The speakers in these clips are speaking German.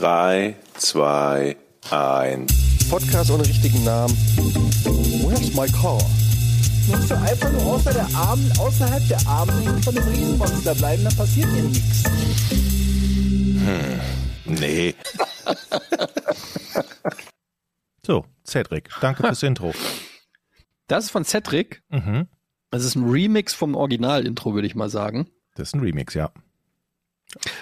3, 2, 1. Podcast ohne richtigen Namen. Where's my car? Musst du einfach nur außer der Arm, außerhalb der Armlänge von dem Riesenmonster bleiben, dann passiert dir nichts. Hm, nee. so, Cedric, danke fürs Intro. Das ist von Cedric. Mhm. Das ist ein Remix vom Original-Intro, würde ich mal sagen. Das ist ein Remix, ja.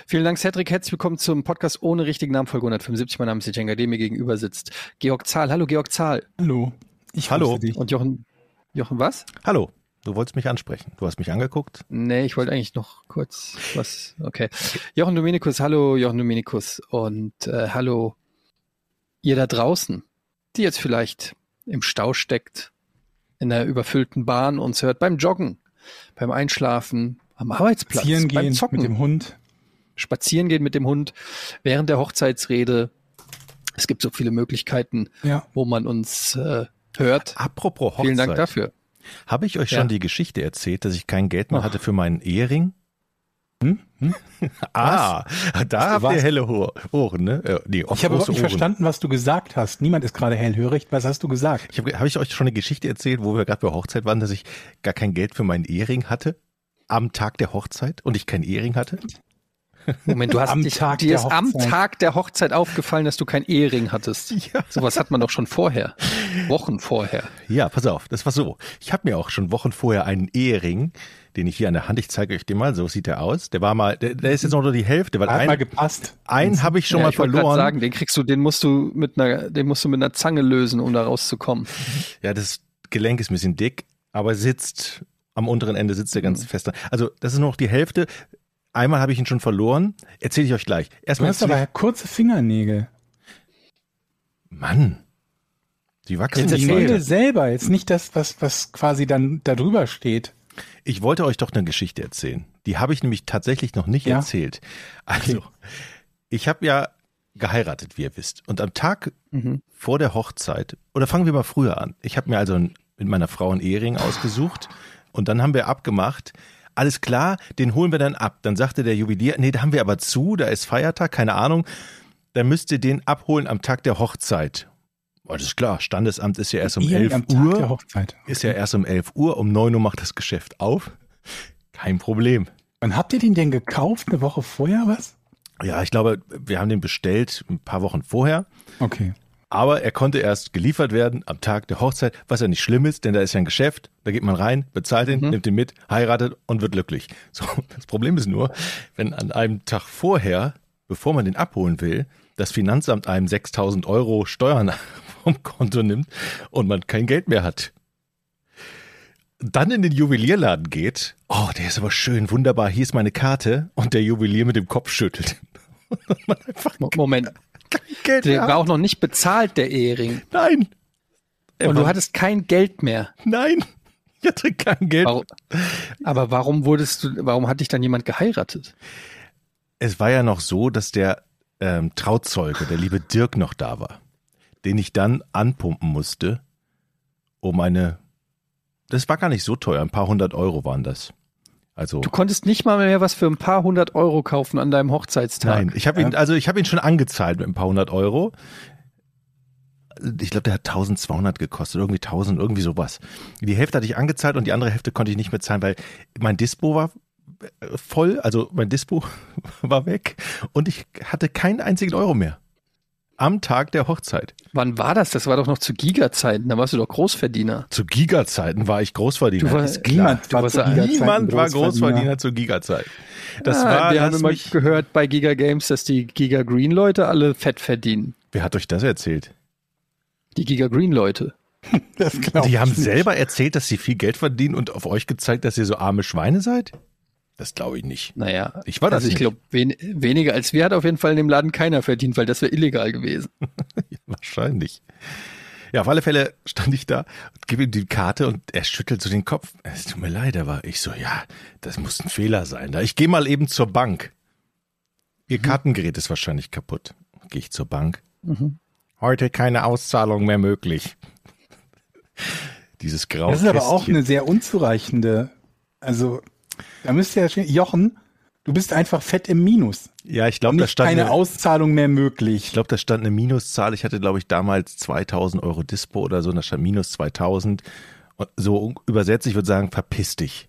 Vielen Dank, Cedric. Herzlich willkommen zum Podcast ohne richtigen Namen, Folge 175. Mein Name ist Jenga, dem mir gegenüber sitzt Georg Zahl. Hallo, Georg Zahl. Hallo. Ich Hallo. Dich. Und Jochen, Jochen was? Hallo. Du wolltest mich ansprechen. Du hast mich angeguckt. Nee, ich wollte eigentlich noch kurz was. Okay. Jochen Dominikus, hallo Jochen Dominikus und äh, hallo ihr da draußen, die jetzt vielleicht im Stau steckt, in der überfüllten Bahn uns hört, beim Joggen, beim Einschlafen, am Arbeitsplatz, Spazieren beim gehen Zocken, mit dem Hund. Spazieren gehen mit dem Hund, während der Hochzeitsrede. Es gibt so viele Möglichkeiten, Ja. wo man uns äh, hört. Apropos Hochzeit. Vielen Dank dafür. Habe ich euch Ja. schon die Geschichte erzählt, dass ich kein Geld mehr Ach. hatte für meinen Ehering? Hm? Hm? Ah, da habt ihr was? helle Ohr- Ohren, ne? Äh, nee, Ich habe überhaupt nicht Ohren. verstanden, was du gesagt hast. Niemand ist gerade hellhörig. Was hast du gesagt? Ich habe hab ich euch schon eine Geschichte erzählt, wo wir gerade bei Hochzeit waren, dass ich gar kein Geld für meinen Ehering hatte am Tag der Hochzeit und ich kein Ehering hatte? Moment, du hast Am dich, Tag dir der ist am Hochzeit. Tag der Hochzeit aufgefallen, dass du kein Ehering hattest. Ja. Sowas hat man doch schon vorher. Wochen vorher. Ja, pass auf, das war so. Ich habe mir auch schon Wochen vorher einen Ehering, den ich hier an der Hand, ich zeige euch den mal, so sieht der aus. Der war mal, der, der ist jetzt noch nur die Hälfte, weil Hat mal ein, gepasst. einen habe ich schon ja, mal ich verloren. sagen, den kriegst du, den musst du mit einer, den musst du mit einer Zange lösen, um da rauszukommen. Ja, das Gelenk ist ein bisschen dick, aber sitzt am unteren Ende sitzt der Mhm. ganz fest. dran. Also das ist nur noch die Hälfte. Einmal habe ich ihn schon verloren. Erzähle ich euch gleich. Du Erstmal hast aber kurze Fingernägel. Mann, die wachsen Die. Nägel selber, jetzt nicht das, was, was quasi dann da drüber steht. Ich wollte euch doch eine Geschichte erzählen. Die habe ich nämlich tatsächlich noch nicht Ja. erzählt. Also, ich habe ja geheiratet, wie ihr wisst. Und am Tag Mhm. vor der Hochzeit, oder fangen wir mal früher an. Ich habe mir also ein, mit meiner Frau einen Ehering ausgesucht und dann haben wir abgemacht, alles klar, den holen wir dann ab. Dann sagte der Juwelier, nee, da haben wir aber zu, da ist Feiertag, keine Ahnung. Dann müsst ihr den abholen am Tag der Hochzeit. Alles klar, Standesamt ist ja erst um Ehering 11 am Tag der Uhr. Hochzeit. Ist ja erst um 11 Uhr, um 9 Uhr macht das Geschäft auf. Kein Problem. Wann habt ihr den denn gekauft? Eine Woche vorher, was? Ja, ich glaube, wir haben den bestellt ein paar Wochen vorher. Okay. Aber er konnte erst geliefert werden am Tag der Hochzeit, was ja nicht schlimm ist, denn da ist ja ein Geschäft, da geht man rein, bezahlt ihn, nimmt ihn mit, heiratet und wird glücklich. So, das Problem ist nur, wenn an einem Tag vorher, bevor man den abholen will, das Finanzamt einem 6000 Euro Steuern vom Konto nimmt und man kein Geld mehr hat. Dann in den Juwelierladen geht, oh, der ist aber schön, wunderbar, hier ist meine Karte und der Juwelier mit dem Kopf schüttelt. Moment, Geld der mehr war auch noch nicht bezahlt, der Ehering. Nein. Und du hattest kein Geld mehr. Nein, ich hatte kein Geld. Warum, aber warum wurdest du, warum hat dich dann jemand geheiratet? Es war ja noch so, dass der ähm, Trauzeuge, der liebe Dirk, noch da war, den ich dann anpumpen musste, um eine. Das war gar nicht so teuer, ein paar hundert Euro waren das. Also Du konntest nicht mal mehr was für ein paar hundert Euro kaufen an deinem Hochzeitstag. nein, ich habe ihn, also ich habe ihn schon angezahlt mit ein paar hundert Euro. Ich glaube, der hat 1200 gekostet, irgendwie 1000, irgendwie sowas. Die Hälfte hatte ich angezahlt und die andere Hälfte konnte ich nicht mehr zahlen, weil mein Dispo war äh, voll, also mein Dispo war weg und ich hatte keinen einzigen Euro mehr. Am Tag der Hochzeit. Wann war das? Das war doch noch zu Giga-Zeiten. Da warst du doch Großverdiener. Zu Giga-Zeiten war ich Großverdiener. Du war- ist klar. Niemand Du war warst zu Giga-Zeiten Niemand war Großverdiener. Zu Giga-Zeit. Das Ah, war, wir haben immer gehört bei Giga Games, dass die Giga Green Leute alle fett verdienen. wer hat euch das erzählt? Die Giga Green Leute. Die haben nicht. selber erzählt, dass sie viel Geld verdienen und auf euch gezeigt, dass ihr so arme Schweine seid? Das glaube ich nicht. Naja. Ich war das also ich glaube, wen, weniger als wir hat auf jeden Fall in dem Laden keiner verdient, weil das wäre illegal gewesen. Wahrscheinlich. Ja, auf alle Fälle stand ich da und gebe ihm die Karte und er schüttelt so den Kopf. Es tut mir leid, aber ich so, ja, das muss ein Fehler sein. Da ich gehe mal eben zur Bank. Ihr Kartengerät ist wahrscheinlich kaputt. Gehe ich zur Bank. Heute keine Auszahlung mehr möglich. Dieses graue Das ist aber auch eine sehr unzureichende, also da müsste ja stehen, Jochen, Du bist einfach fett im Minus. Ja, ich glaube, da stand keine eine, Auszahlung mehr möglich. ich glaube, da stand eine Minuszahl. Ich hatte, glaube ich, damals 2000 Euro Dispo oder so, und da stand minus 2000. Und so übersetzt, ich würde sagen, verpiss dich.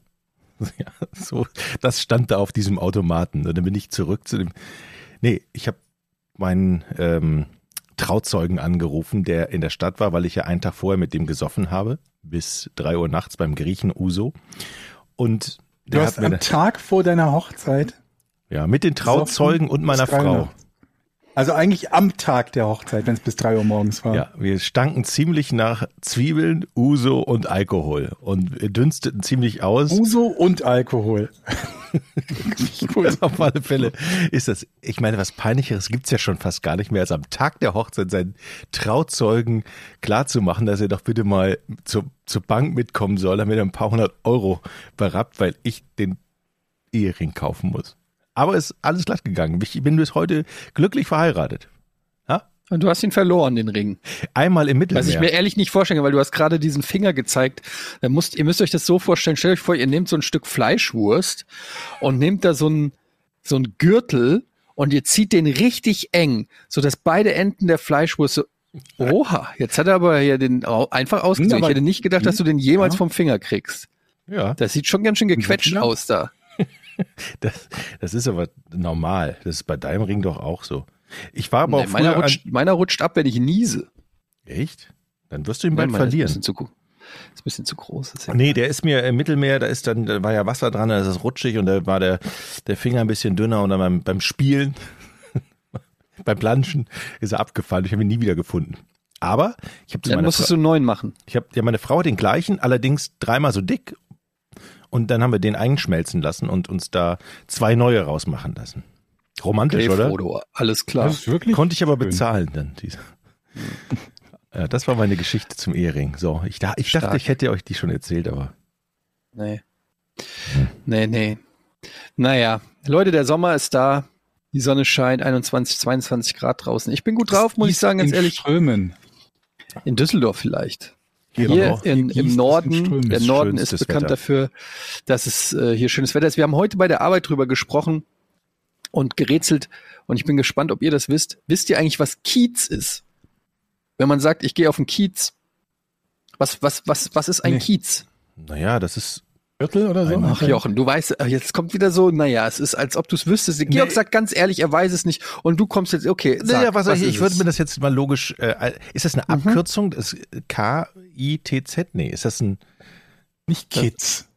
Ja, so, das stand da auf diesem Automaten. Und dann bin ich zurück zu dem. Nee, ich habe meinen ähm, Trauzeugen angerufen, der in der Stadt war, weil ich ja einen Tag vorher mit dem gesoffen habe, bis drei Uhr nachts beim Griechen Uso. Und Du hast am Tag vor deiner Hochzeit, ja mit den Trauzeugen und meiner Frau. Also eigentlich am Tag der Hochzeit, wenn es bis drei Uhr morgens war. Ja, wir stanken ziemlich nach Zwiebeln, Uso und Alkohol und wir dünsteten ziemlich aus. Uso und Alkohol. Auf alle Fälle ist das, ich meine, was peinlicheres gibt's ja schon fast gar nicht mehr, als am Tag der Hochzeit seinen Trauzeugen klarzumachen, dass er doch bitte mal zur, zur Bank mitkommen soll, damit er ein paar hundert Euro berappt, weil ich den Ehering kaufen muss. Aber ist alles glatt gegangen. Ich bin bis heute glücklich verheiratet. Und du hast ihn verloren, den Ring. Einmal im Mittelmeer. Was ich mir ehrlich nicht vorstellen kann, weil du hast gerade diesen Finger gezeigt. Da musst, ihr müsst euch das so vorstellen. Stellt euch vor, ihr nehmt so ein Stück Fleischwurst und nehmt da so ein, so ein Gürtel und ihr zieht den richtig eng, so dass beide Enden der Fleischwurst so, oha, jetzt hat er aber hier den einfach ausgezogen. aber- ich hätte nicht gedacht, dass du den jemals Ja. vom Finger kriegst. ja, Das sieht schon ganz schön gequetscht aus da. das, das ist aber normal. Das ist bei deinem Ring doch auch so. Ich war aber Nee, auch meiner, rutscht, meiner rutscht ab, wenn ich niese. Echt? Dann wirst du ihn Nein, bald verlieren. Ist ein bisschen zu, gro- ist ein bisschen zu groß. Ja- Nee, der ist mir im Mittelmeer, da ist dann, da war ja Wasser dran, da ist es rutschig und da war der, der Finger ein bisschen dünner und dann beim, beim Spielen, beim Planschen ist er abgefallen. Ich habe ihn nie wieder gefunden. Aber ich habe zu Dann musstest Frau, du einen neuen machen. ich habe, ja, meine Frau hat den gleichen, allerdings dreimal so dick. Und dann haben wir den einschmelzen lassen und uns da zwei neue rausmachen lassen. Romantisch, Okay, oder? Frodo, alles klar. Das ist wirklich Konnte ich aber schön. bezahlen dann. Diese. Ja, das war meine Geschichte zum Ehering. So, ich, da, ich dachte, ich hätte euch die schon erzählt, aber Nee. Nee, nee. Naja, Leute, der Sommer ist da. Die Sonne scheint, 21, 22 Grad draußen. Ich bin gut drauf, muss ich sagen, ganz in ehrlich. Strömen. In Düsseldorf vielleicht. Hier Hier in, im Norden, der Ist Norden ist bekannt Wetter. dafür, dass es äh, hier schönes Wetter ist. Wir haben heute bei der Arbeit drüber gesprochen und gerätselt und ich bin gespannt, ob ihr das wisst. Wisst ihr eigentlich, was Kiez ist? Wenn man sagt, ich gehe auf den Kiez, was, was, was, was ist ein Nee. Kiez? naja, das ist Viertel oder so? Ach Jochen, du weißt, äh, jetzt kommt wieder so, naja, es ist, als ob du es wüsstest. Georg Nee. sagt ganz ehrlich, er weiß es nicht und du kommst jetzt, okay, sag, naja, was, ich, ist ich würde mir das jetzt mal logisch, äh, ist das eine Abkürzung? Das K-I-T-Z? Nee, ist das ein Nicht Kids.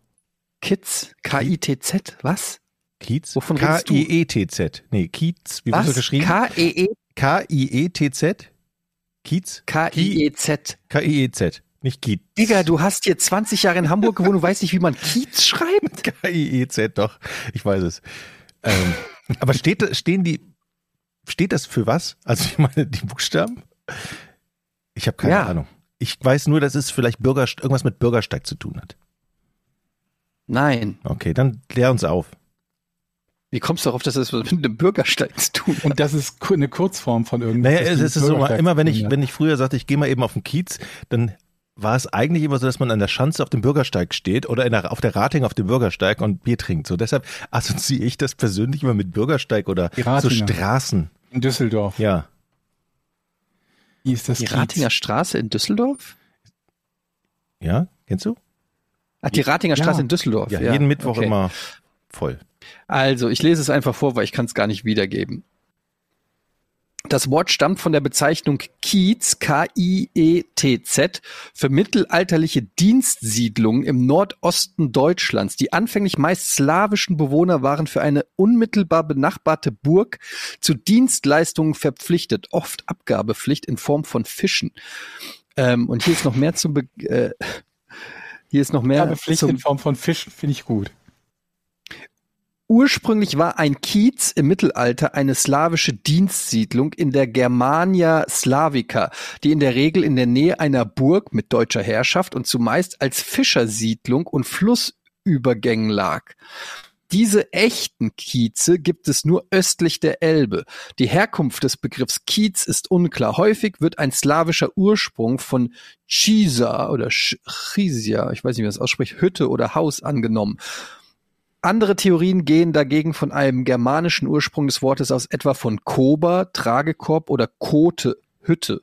Kiez, K-I-T-Z, was? Kiez? Wovon? K-I-E-T-Z. Nee, Kiez, wie wird das Was? geschrieben? K-E-E, K-I-E-T-Z? Kiez? K-I-E-Z. K-I-E-Z. Nicht Kiez. Digga, du hast hier 20 Jahre in Hamburg gewohnt und weißt nicht, wie man Kiez schreibt? K-I-E-Z, doch. Ich weiß es. Ähm, aber steht, stehen die, steht das für was? Also ich meine, die Buchstaben? Ich habe keine Ja. Ahnung. Ich weiß nur, dass es vielleicht Bürger, irgendwas mit Bürgersteig zu tun hat. Nein. Okay, dann klär uns auf. Wie kommst du darauf, dass das was mit einem Bürgersteig zu tun hat? Und das ist eine Kurzform von irgendwas. Naja, es ist so, immer wenn ich, wenn ich früher sagte, ich gehe mal eben auf den Kiez, dann war es eigentlich immer so, dass man an der Schanze auf dem Bürgersteig steht oder in der, auf der Rating auf dem Bürgersteig und Bier trinkt. So deshalb assoziiere ich das persönlich immer mit Bürgersteig oder Die so Ratinger. Straßen. In Düsseldorf. Ja. Wie ist das Die Kiez? Ratinger Straße in Düsseldorf? Ja, kennst du? Ach, die Ratinger Ja. Straße in Düsseldorf. Ja, jeden Mittwoch okay. immer voll. Also, ich lese es einfach vor, weil ich kann es gar nicht wiedergeben. Das Wort stammt von der Bezeichnung Kiez, K-I-E-T-Z, für mittelalterliche Dienstsiedlungen im Nordosten Deutschlands. Die anfänglich meist slawischen Bewohner waren für eine unmittelbar benachbarte Burg zu Dienstleistungen verpflichtet, oft Abgabepflicht in Form von Fischen. Ähm, und hier ist noch mehr zum, Be äh, hier ist noch mehr Ja, Pflicht zum in Form von Fischen finde ich gut. Ursprünglich war ein Kiez im Mittelalter eine slawische Dienstsiedlung in der Germania Slavica, die in der Regel in der Nähe einer Burg mit deutscher Herrschaft und zumeist als Fischersiedlung und Flussübergängen lag. Diese echten Kieze gibt es nur östlich der Elbe. Die Herkunft des Begriffs Kiez ist unklar. Häufig wird ein slawischer Ursprung von Chisa oder Chisia, ich weiß nicht, wie man das ausspricht, Hütte oder Haus angenommen. Andere Theorien gehen dagegen von einem germanischen Ursprung des Wortes aus, etwa von Koba, Tragekorb oder Kote, Hütte.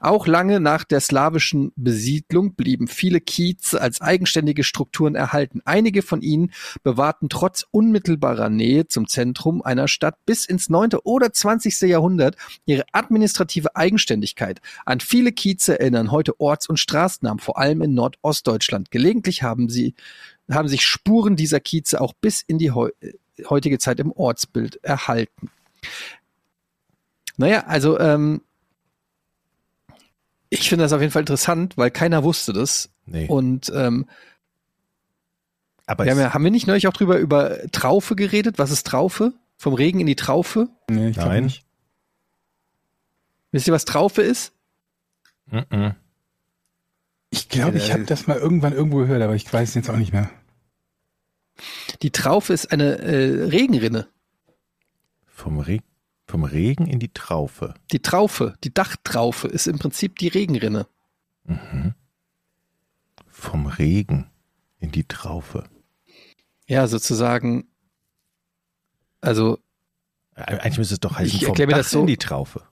Auch lange nach der slawischen Besiedlung blieben viele Kieze als eigenständige Strukturen erhalten. Einige von ihnen bewahrten trotz unmittelbarer Nähe zum Zentrum einer Stadt bis ins 9. oder 20. Jahrhundert ihre administrative Eigenständigkeit. An viele Kieze erinnern heute Orts- und Straßennamen, vor allem in Nordostdeutschland. Gelegentlich haben sie haben sich Spuren dieser Kieze auch bis in die heu heutige Zeit im Ortsbild erhalten. Naja, also ähm, ich finde das auf jeden Fall interessant, weil keiner wusste das. Nee. Und ähm, aber wir haben, ja, haben wir nicht neulich auch drüber über Traufe geredet? Was ist Traufe? Vom Regen in die Traufe? Nee, ich Nein. nicht. Wisst ihr, was Traufe ist? Mhm. Ich glaube, ich habe das mal irgendwann irgendwo gehört, aber ich weiß es jetzt auch nicht mehr. Die Traufe ist eine äh, Regenrinne. Vom, Re vom Regen in die Traufe. Die Traufe, die Dachtraufe ist im Prinzip die Regenrinne. Mhm. Vom Regen in die Traufe. Ja, sozusagen. Also, Eigentlich müsste es doch heißen, Ich vom erklär mir Dach das so- in die Traufe.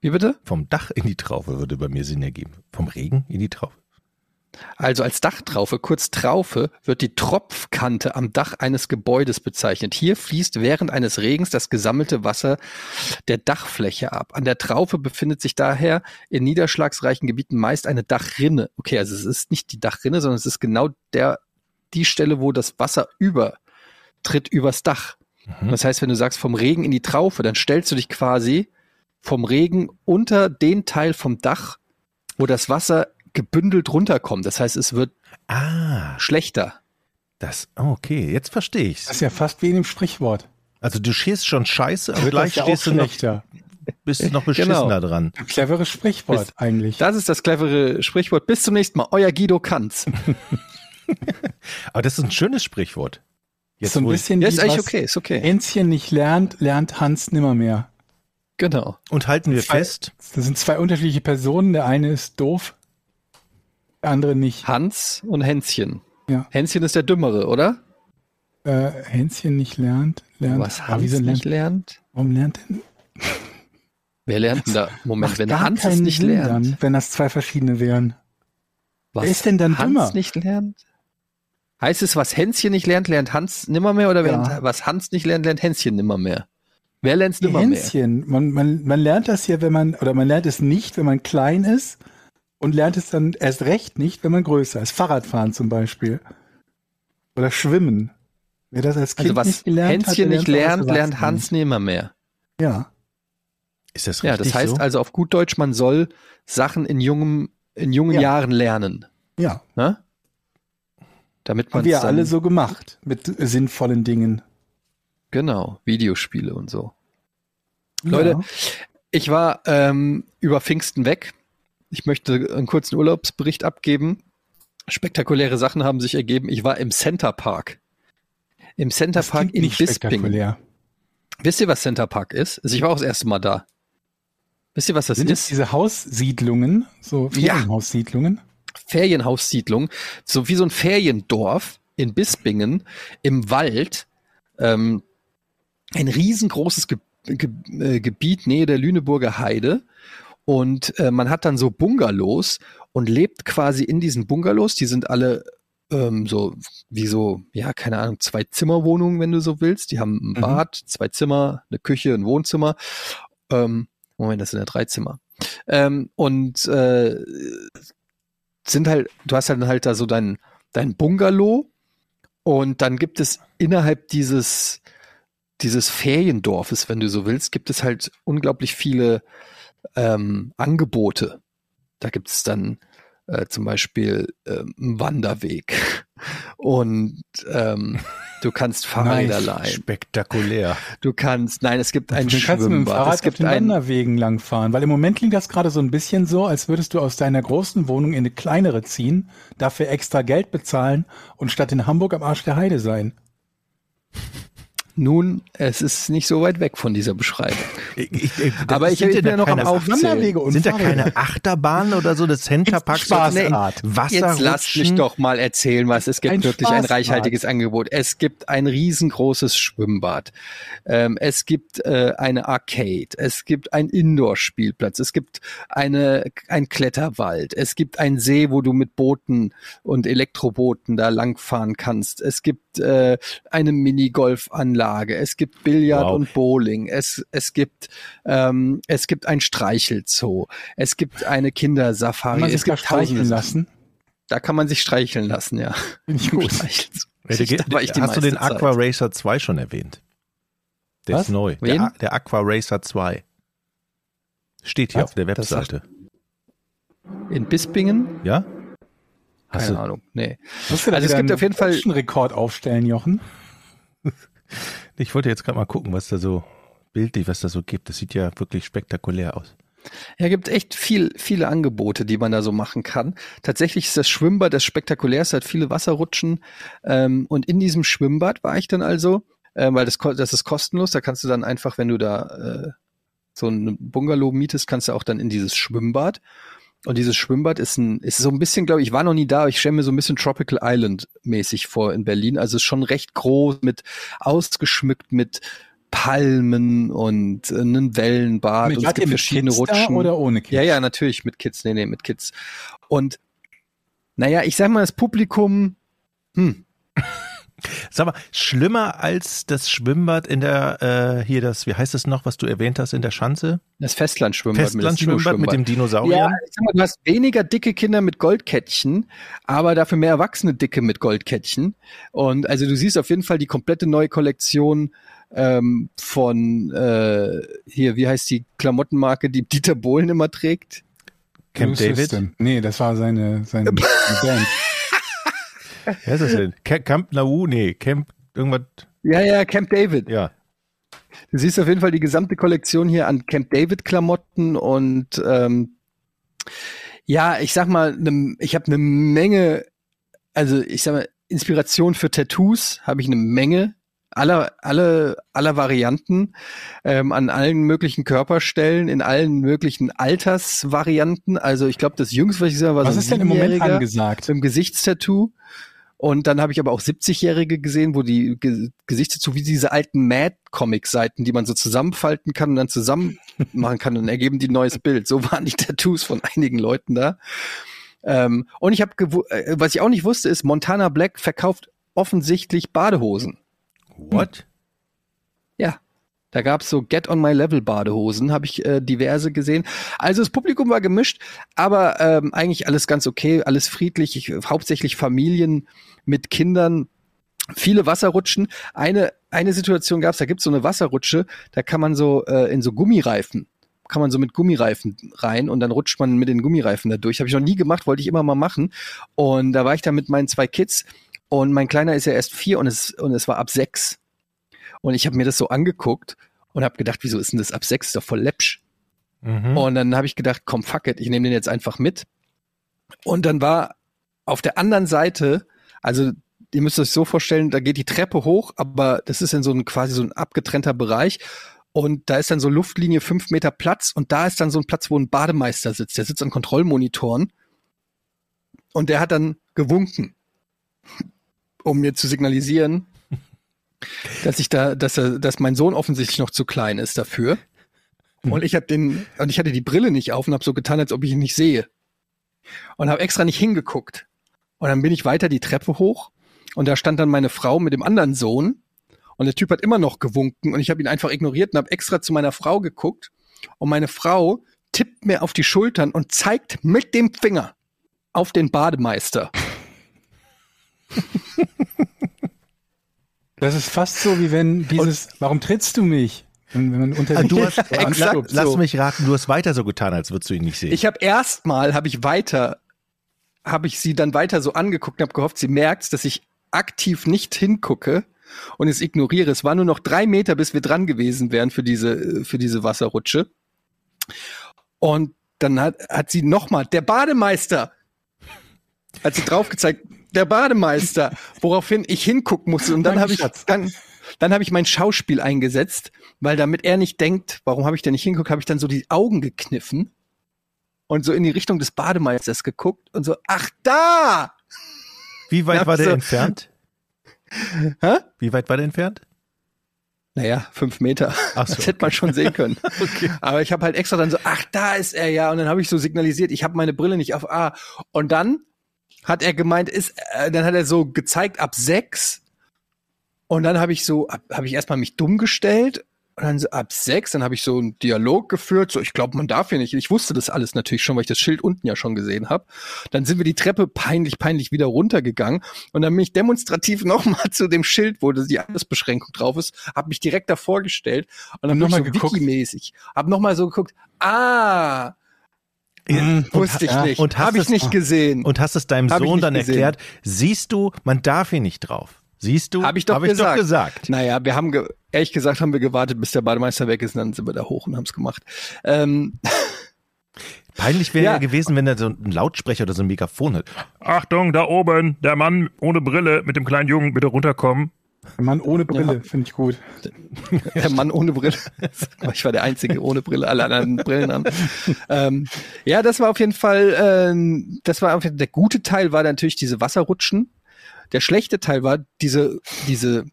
wie bitte? Vom Dach in die Traufe würde bei mir Sinn ergeben. Vom Regen in die Traufe. Also als Dachtraufe, kurz Traufe, wird die Tropfkante am Dach eines Gebäudes bezeichnet. Hier fließt während eines Regens das gesammelte Wasser der Dachfläche ab. An der Traufe befindet sich daher in niederschlagsreichen Gebieten meist eine Dachrinne. Okay, also es ist nicht die Dachrinne, sondern es ist genau der, die Stelle, wo das Wasser übertritt übers Dach. Mhm. Das heißt, wenn du sagst vom Regen in die Traufe, dann stellst du dich quasi vom Regen unter den Teil vom Dach, wo das Wasser gebündelt runterkommt. Das heißt, es wird Ah, schlechter. das, oh, okay, jetzt verstehe ich's. Das ist ja fast wie in dem Sprichwort. Also du schießt schon scheiße, aber gleich ja stehst du noch, bist du noch beschissener dran. Ein cleveres Sprichwort eigentlich. Das ist das clevere Sprichwort. Bis zum nächsten Mal. Euer Guido Kanz. Aber das ist ein schönes Sprichwort. Jetzt so ein ich- bisschen Ja, ist eigentlich was okay, ist okay. Hänschen nicht lernt, lernt Hans nimmermehr. Genau. Und halten wir Zwei- fest, Das sind zwei unterschiedliche Personen. Der eine ist doof, andere nicht. Hans und Hänschen. Ja. Hänschen ist der Dümmere, oder? Äh, Hänschen nicht lernt, lernt. Was Ah, Hans wieso nicht lernt? lernt? Warum lernt denn? Wer lernt denn da? Moment, wenn Hans es nicht Sinn lernt. Dann, wenn das zwei verschiedene wären. Was ist denn dann Hans dümmer? nicht lernt? Heißt es, was Hänschen nicht lernt, lernt Hans nimmermehr? Oder Ja. was Hans nicht lernt, lernt Hänschen nimmermehr? Wer lernt's Die nimmermehr? Hänschen, man, man, man lernt das ja, wenn man, oder man lernt es nicht, wenn man klein ist und lernt es dann erst recht nicht, wenn man größer ist. Fahrradfahren zum Beispiel. Oder Schwimmen. Wer das als Kind Also was nicht gelernt hat, Hänschen der nicht lernt, lernt Hans nimmermehr. nicht. Ja. ist das Ja, richtig das heißt so? also auf gut Deutsch, man soll Sachen in jungem, in jungen Ja. Jahren lernen. Ja. Ne? Damit man Haben wir dann, alle so gemacht. Mit sinnvollen Dingen. genau, Videospiele und so. Leute, Ja. Ich war ähm, über Pfingsten weg. Ich möchte einen kurzen Urlaubsbericht abgeben. Spektakuläre Sachen haben sich ergeben. Ich war im Center Park. Im Center Das Park in nicht Bisping. spektakulär. Wisst ihr, was Center Park ist? Also ich war auch das erste Mal da. Wisst ihr, was das Sind ist? diese Haussiedlungen, so Ja. Ferienhaussiedlungen? Ferienhaussiedlung, so wie so ein Feriendorf in Bispingen im Wald. Ähm, ein riesengroßes Ge Ge äh, Gebiet nähe der Lüneburger Heide. Und äh, man hat dann so Bungalows und lebt quasi in diesen Bungalows. Die sind alle ähm, so wie so, ja, keine Ahnung, zwei Zimmerwohnungen, wenn du so willst. Die haben ein Mhm. Bad, zwei Zimmer, eine Küche, ein Wohnzimmer. Ähm, Moment, das sind ja drei Zimmer. Ähm, und äh, sind halt, du hast dann halt da so dein, dein Bungalow und dann gibt es innerhalb dieses, dieses Feriendorfes, wenn du so willst, gibt es halt unglaublich viele ähm, Angebote. Da gibt es dann äh, zum Beispiel ähm, einen Wanderweg und ähm, du kannst Fahrräder Nice. leihen. Spektakulär. Du kannst, nein, es gibt ein Du kannst mit dem. Fahrrad Es auf gibt den ein, Wanderwegen langfahren, weil im Moment klingt das gerade so ein bisschen so, als würdest du aus deiner großen Wohnung in eine kleinere ziehen, dafür extra Geld bezahlen und statt in Hamburg am Arsch der Heide sein. Nun, es ist nicht so weit weg von dieser Beschreibung. Ich, ich, ich, Aber ich, ich ja bin ja da noch am keine- Aufzählen. Wanderwege und Sind da keine Achterbahnen oder so? Das Centerpark Spaßrad. Jetzt lasst mich doch mal erzählen, was es gibt. Ein wirklich ein Spaßrad. reichhaltiges Angebot. Es gibt ein riesengroßes Schwimmbad. Ähm, es gibt äh, eine Arcade. Es gibt einen Indoor-Spielplatz. Es gibt eine, ein Kletterwald. Es gibt einen See, wo du mit Booten und Elektrobooten da langfahren kannst. Es gibt äh, eine Minigolfanlage. Es gibt Billard Wow. und Bowling. Es, es gibt ähm, es gibt ein Streichelzoo. Es gibt eine Kindersafari. Kann man es gibt streicheln lassen? Da kann man sich streicheln lassen, ja. Ich gut. Geht- hast du den Zeit. Aqua Racer 2 schon erwähnt? Der Was? ist neu. Der, der Aqua Racer 2. Steht hier Was? auf der Webseite. In Bispingen? Ja? Keine du, Ahnung. Nee. Musst du Also es gibt einen auf jeden Fall- deutschen Rekord aufstellen, Jochen. ich wollte jetzt gerade mal gucken, was da so bildlich, was da so gibt. Das sieht ja wirklich spektakulär aus. Ja, gibt echt viel, viele Angebote, die man da so machen kann. Tatsächlich ist das Schwimmbad das spektakulärste, hat viele Wasserrutschen. Ähm, und in diesem Schwimmbad war ich dann also, äh, weil das, das ist kostenlos, da kannst du dann einfach, wenn du da äh, so ein Bungalow mietest, kannst du auch dann in dieses Schwimmbad. Und dieses Schwimmbad ist ein, ist so ein bisschen, glaube ich, ich war noch nie da, aber ich stelle mir so ein bisschen Tropical Island mäßig vor in Berlin. Also ist schon recht groß, mit ausgeschmückt mit Palmen und äh, einem Wellenbad Mit, und es gibt verschiedene Kids Rutschen. oder ohne Kids? Ja, ja, natürlich mit Kids. Nee, nee, mit Kids. Und naja, ich sag mal, das Publikum, hm, Sag mal, schlimmer als das Schwimmbad in der, äh, hier das, wie heißt es noch, was du erwähnt hast, in der Schanze? das Festlandschwimmbad, Festlandschwimmbad mit dem Dinosaurier? Ja, ich sag mal, du hast weniger dicke Kinder mit Goldkettchen, aber dafür mehr erwachsene Dicke mit Goldkettchen. Und also du siehst auf jeden Fall die komplette neue Kollektion ähm, von äh, hier, wie heißt die Klamottenmarke, die Dieter Bohlen immer trägt? Camp David? System. Nee, das war seine, seine Band. Wer ist das denn? Ca- Camp Nau? Nee, Camp irgendwas, Ja, ja, Camp David. ja. Du siehst auf jeden Fall die gesamte Kollektion hier an Camp David Klamotten und ähm, ja, ich sag mal, ne, ich habe eine Menge, also ich sag mal, Inspiration für Tattoos habe ich eine Menge, aller, alle, aller Varianten, ähm, an allen möglichen Körperstellen, in allen möglichen Altersvarianten. Also ich glaube, das Jüngste, was ich sah, war Was so ist denn im Moment angesagt? dem Gesichtstattoo. Und dann habe ich aber auch 70-Jährige gesehen, wo die Ge Gesichtstattoo wie diese alten Mad-Comic-Seiten, die man so zusammenfalten kann und dann zusammen machen kann und ergeben die ein neues Bild. So waren die Tattoos von einigen Leuten da. Ähm, und ich habe, äh, was ich auch nicht wusste, ist, Montana Black verkauft offensichtlich Badehosen. What? Ja. Da gab's so Get on My Level Badehosen, habe ich äh, diverse gesehen. Also das Publikum war gemischt, aber ähm, eigentlich alles ganz okay, alles friedlich, ich, hauptsächlich Familien mit Kindern, viele Wasserrutschen. Eine, eine Situation gab's, da gibt's so eine Wasserrutsche, da kann man so äh, in so Gummireifen, kann man so mit Gummireifen rein und dann rutscht man mit den Gummireifen da durch. Habe ich noch nie gemacht, wollte ich immer mal machen. Und da war ich da mit meinen zwei Kids und mein Kleiner ist ja erst vier und es, und es war ab sechs. Und ich habe mir das so angeguckt und habe gedacht, wieso ist denn das ab sechs? Ist doch voll läppsch. Mhm. Und dann habe ich gedacht, komm, fuck it, ich nehme den jetzt einfach mit. Und dann war auf der anderen Seite, also ihr müsst euch so vorstellen, da geht die Treppe hoch, aber das ist in so ein quasi so ein abgetrennter Bereich. Und da ist dann so Luftlinie fünf Meter Platz und da ist dann so ein Platz, wo ein Bademeister sitzt. Der sitzt an Kontrollmonitoren und der hat dann gewunken, um mir zu signalisieren, dass ich da, dass er, dass mein Sohn offensichtlich noch zu klein ist dafür. Und ich habe den, und ich hatte die Brille nicht auf und habe so getan, als ob ich ihn nicht sehe. Und habe extra nicht hingeguckt. Und dann bin ich weiter die Treppe hoch und da stand dann meine Frau mit dem anderen Sohn und der Typ hat immer noch gewunken und ich habe ihn einfach ignoriert und habe extra zu meiner Frau geguckt und meine Frau tippt mir auf die Schultern und zeigt mit dem Finger auf den Bademeister. Das ist fast so, wie wenn dieses, warum trittst du mich? Wenn, wenn man unter Ah, du hast, Exakt lass so. mich raten, du hast weiter so getan, als würdest du ihn nicht sehen. Ich habe erstmal, habe ich weiter, habe ich sie dann weiter so angeguckt und habe gehofft, sie merkt, dass ich aktiv nicht hingucke und es ignoriere. Es war nur noch drei Meter, bis wir dran gewesen wären für diese, für diese Wasserrutsche. Und dann hat, hat sie nochmal, der Bademeister, hat sie drauf gezeigt, der Bademeister, woraufhin ich hingucken musste. Und dann habe ich, dann, Dann habe ich mein Schauspiel eingesetzt, weil damit er nicht denkt, warum habe ich denn nicht hingeguckt, habe ich dann so die Augen gekniffen und so in die Richtung des Bademeisters geguckt und so, ach da! Wie weit war der so- entfernt? Hä? Wie weit war der entfernt? Naja, fünf Meter. Ach so, das hätte man schon sehen können. Aber ich habe halt extra dann so, ach, da ist er ja. Und dann habe ich so signalisiert, ich habe meine Brille nicht auf A. Und dann hat er gemeint, ist, äh, dann hat er so gezeigt ab sechs. Und dann habe ich so, habe ich erstmal mich dumm gestellt. Und dann so ab sechs, dann habe ich so einen Dialog geführt. So, ich glaube, man darf hier nicht. Ich wusste das alles natürlich schon, weil ich das Schild unten ja schon gesehen habe. Dann sind wir die Treppe peinlich, peinlich wieder runtergegangen. Und dann bin ich demonstrativ nochmal zu dem Schild, wo die Altersbeschränkung drauf ist, habe mich direkt davor gestellt und dann Noch nochmal mal so geguckt. Wiki-mäßig. Hab nochmal so geguckt, ah, Mhm. wusste ich ja, nicht. und hast Habe ich es- nicht gesehen. Und hast es deinem Hab Sohn nicht dann gesehen. erklärt, siehst du, man darf hier nicht drauf. Siehst du? Habe ich doch Hab ich gesagt. doch gesagt. Naja, wir haben, ge ehrlich gesagt, haben wir gewartet, bis der Bademeister weg ist, und dann sind wir da hoch und haben es gemacht. Ähm, Peinlich wäre ja. Ja. gewesen, wenn er so einen Lautsprecher oder so ein Mikrofon hat. Achtung, da oben, der Mann ohne Brille mit dem kleinen Jungen, bitte runterkommen. Ein Mann ohne Brille, finde ich gut. der Mann ohne Brille. Ich war der Einzige ohne Brille, alle anderen Brillen haben. ähm, ja, das war auf jeden Fall, ähm, das war auf jeden Fall, der gute Teil war natürlich diese Wasserrutschen. Der schlechte Teil war diese, diese,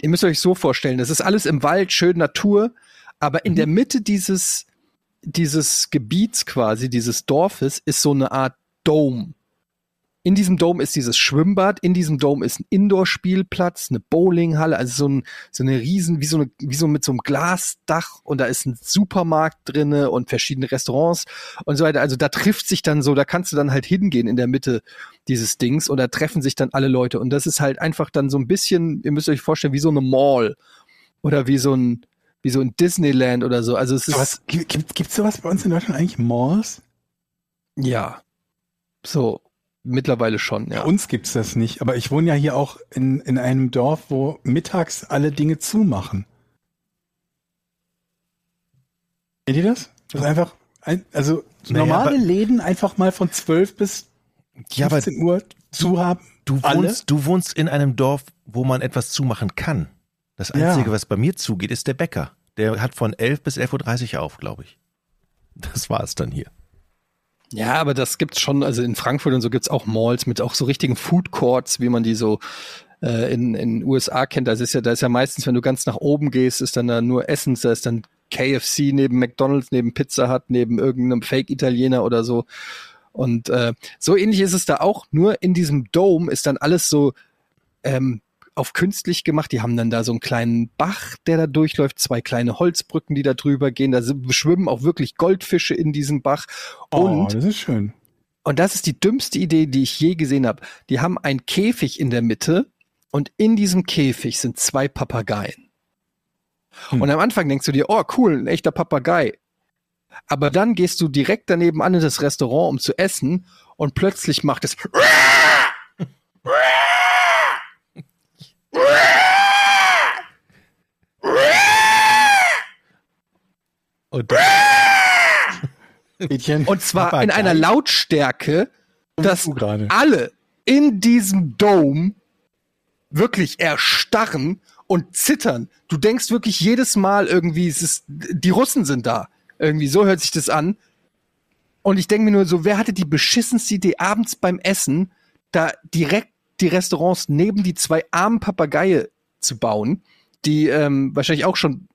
ihr müsst euch so vorstellen, das ist alles im Wald, schön Natur, aber in der Mitte dieses, dieses Gebiets quasi, dieses Dorfes, ist so eine Art Dome. In diesem Dome ist dieses Schwimmbad, in diesem Dome ist ein Indoor-Spielplatz, eine Bowlinghalle, also so, ein, so eine riesen, wie so, eine, wie so mit so einem Glasdach und da ist ein Supermarkt drinne und verschiedene Restaurants und so weiter. Also da trifft sich dann so, da kannst du dann halt hingehen in der Mitte dieses Dings und da treffen sich dann alle Leute und das ist halt einfach dann so ein bisschen, ihr müsst euch vorstellen, wie so eine Mall oder wie so ein, wie so ein Disneyland oder so. Also es ist, Was, gibt, gibt's sowas bei uns in Deutschland eigentlich Malls? ja, so, mittlerweile schon, Bei ja. uns gibt's das nicht, aber ich wohne ja hier auch in, in einem Dorf, wo mittags alle Dinge zumachen. Kennt ihr das? Das ist einfach, ein, also Naja, normale Läden einfach mal von 12 bis Ja, aber 15 Uhr zu haben. du Alle? wohnst, du wohnst in einem Dorf, wo man etwas zumachen kann. Das Ja. Einzige, was bei mir zugeht, ist der Bäcker. Der hat von 11 bis 11.30 Uhr auf, glaube ich. Das war es dann hier. Ja, aber das gibt's schon, also in Frankfurt und so gibt's auch Malls mit auch so richtigen Food Courts, wie man die so äh, in in USA kennt. Das ist ja, da ist ja meistens, wenn du ganz nach oben gehst, ist dann da nur Essens, da ist dann KFC neben McDonald's, neben Pizza Hut, neben irgendeinem Fake-Italiener oder so. Und äh, so ähnlich ist es da auch. Nur in diesem Dome ist dann alles so ähm, auf künstlich gemacht. Die haben dann da so einen kleinen Bach, der da durchläuft, zwei kleine Holzbrücken, die da drüber gehen. Da schwimmen auch wirklich Goldfische in diesem Bach. Und oh, das ist schön. und das ist die dümmste Idee, die ich je gesehen habe. Die haben einen Käfig in der Mitte und in diesem Käfig sind zwei Papageien. Hm. Und am Anfang denkst du dir, oh cool, ein echter Papagei. Aber dann gehst du direkt daneben an in das Restaurant, um zu essen und plötzlich macht es Und Mädchen. und zwar in einer Lautstärke, dass alle in diesem Dome wirklich erstarren und zittern. Du denkst wirklich jedes Mal irgendwie, es ist, die Russen sind da. Irgendwie, so hört sich das an. Und ich denke mir nur so, wer hatte die beschissenste Idee, abends beim Essen da direkt die Restaurants neben die zwei armen Papageie zu bauen, die ähm, wahrscheinlich auch schon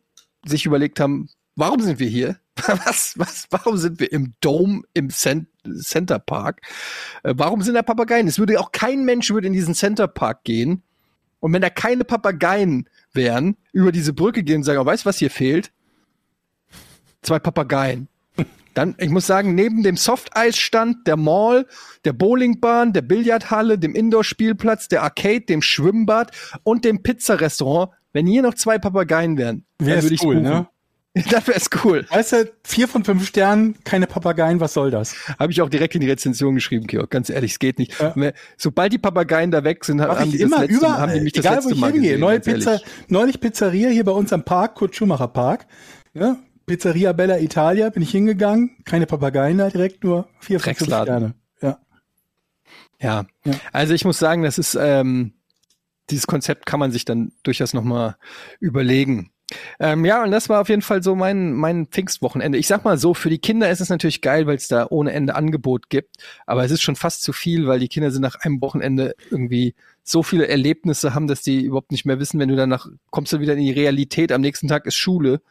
sich überlegt haben, warum sind wir hier? Was, was, warum sind wir im Dome im Cent Center Park? Äh, warum sind da Papageien? Es würde auch kein Mensch würde in diesen Center Park gehen. Und wenn da keine Papageien wären, über diese Brücke gehen und sagen, oh, weißt du, was hier fehlt? Zwei Papageien. Dann, ich muss sagen, neben dem Softeisstand, der Mall, der Bowlingbahn, der Billardhalle, dem Indoor-Spielplatz, der Arcade, dem Schwimmbad und dem Pizzarestaurant, wenn hier noch zwei Papageien wären, dann Wäre würde es ich cool, ne? Das wäre cool. Weißt du, vier von fünf Sternen, keine Papageien, was soll das? Habe ich auch direkt in die Rezension geschrieben, Georg. Ganz ehrlich, es geht nicht. Ja. Sobald die Papageien da weg sind, Mach haben ich die immer letzte, überall, haben die mich das egal letzte wo ich Mal hingehe. gesehen. Neue. Pizza, neulich Pizzeria hier bei uns am Park, Kurt Schumacher Park. Ja, Pizzeria Bella Italia, bin ich hingegangen, keine Papageien da, direkt nur vier von fünf Drecksladen. Sterne. Ja. Ja. Ja. Also ich muss sagen, das ist, ähm, dieses Konzept kann man sich dann durchaus nochmal überlegen. Ähm, ja, und das war auf jeden Fall so mein, mein Pfingstwochenende. Ich sag mal so, für die Kinder ist es natürlich geil, weil es da ohne Ende Angebot gibt, aber es ist schon fast zu viel, weil die Kinder sind nach einem Wochenende irgendwie so viele Erlebnisse haben, dass die überhaupt nicht mehr wissen, wenn du danach kommst du wieder in die Realität, am nächsten Tag ist Schule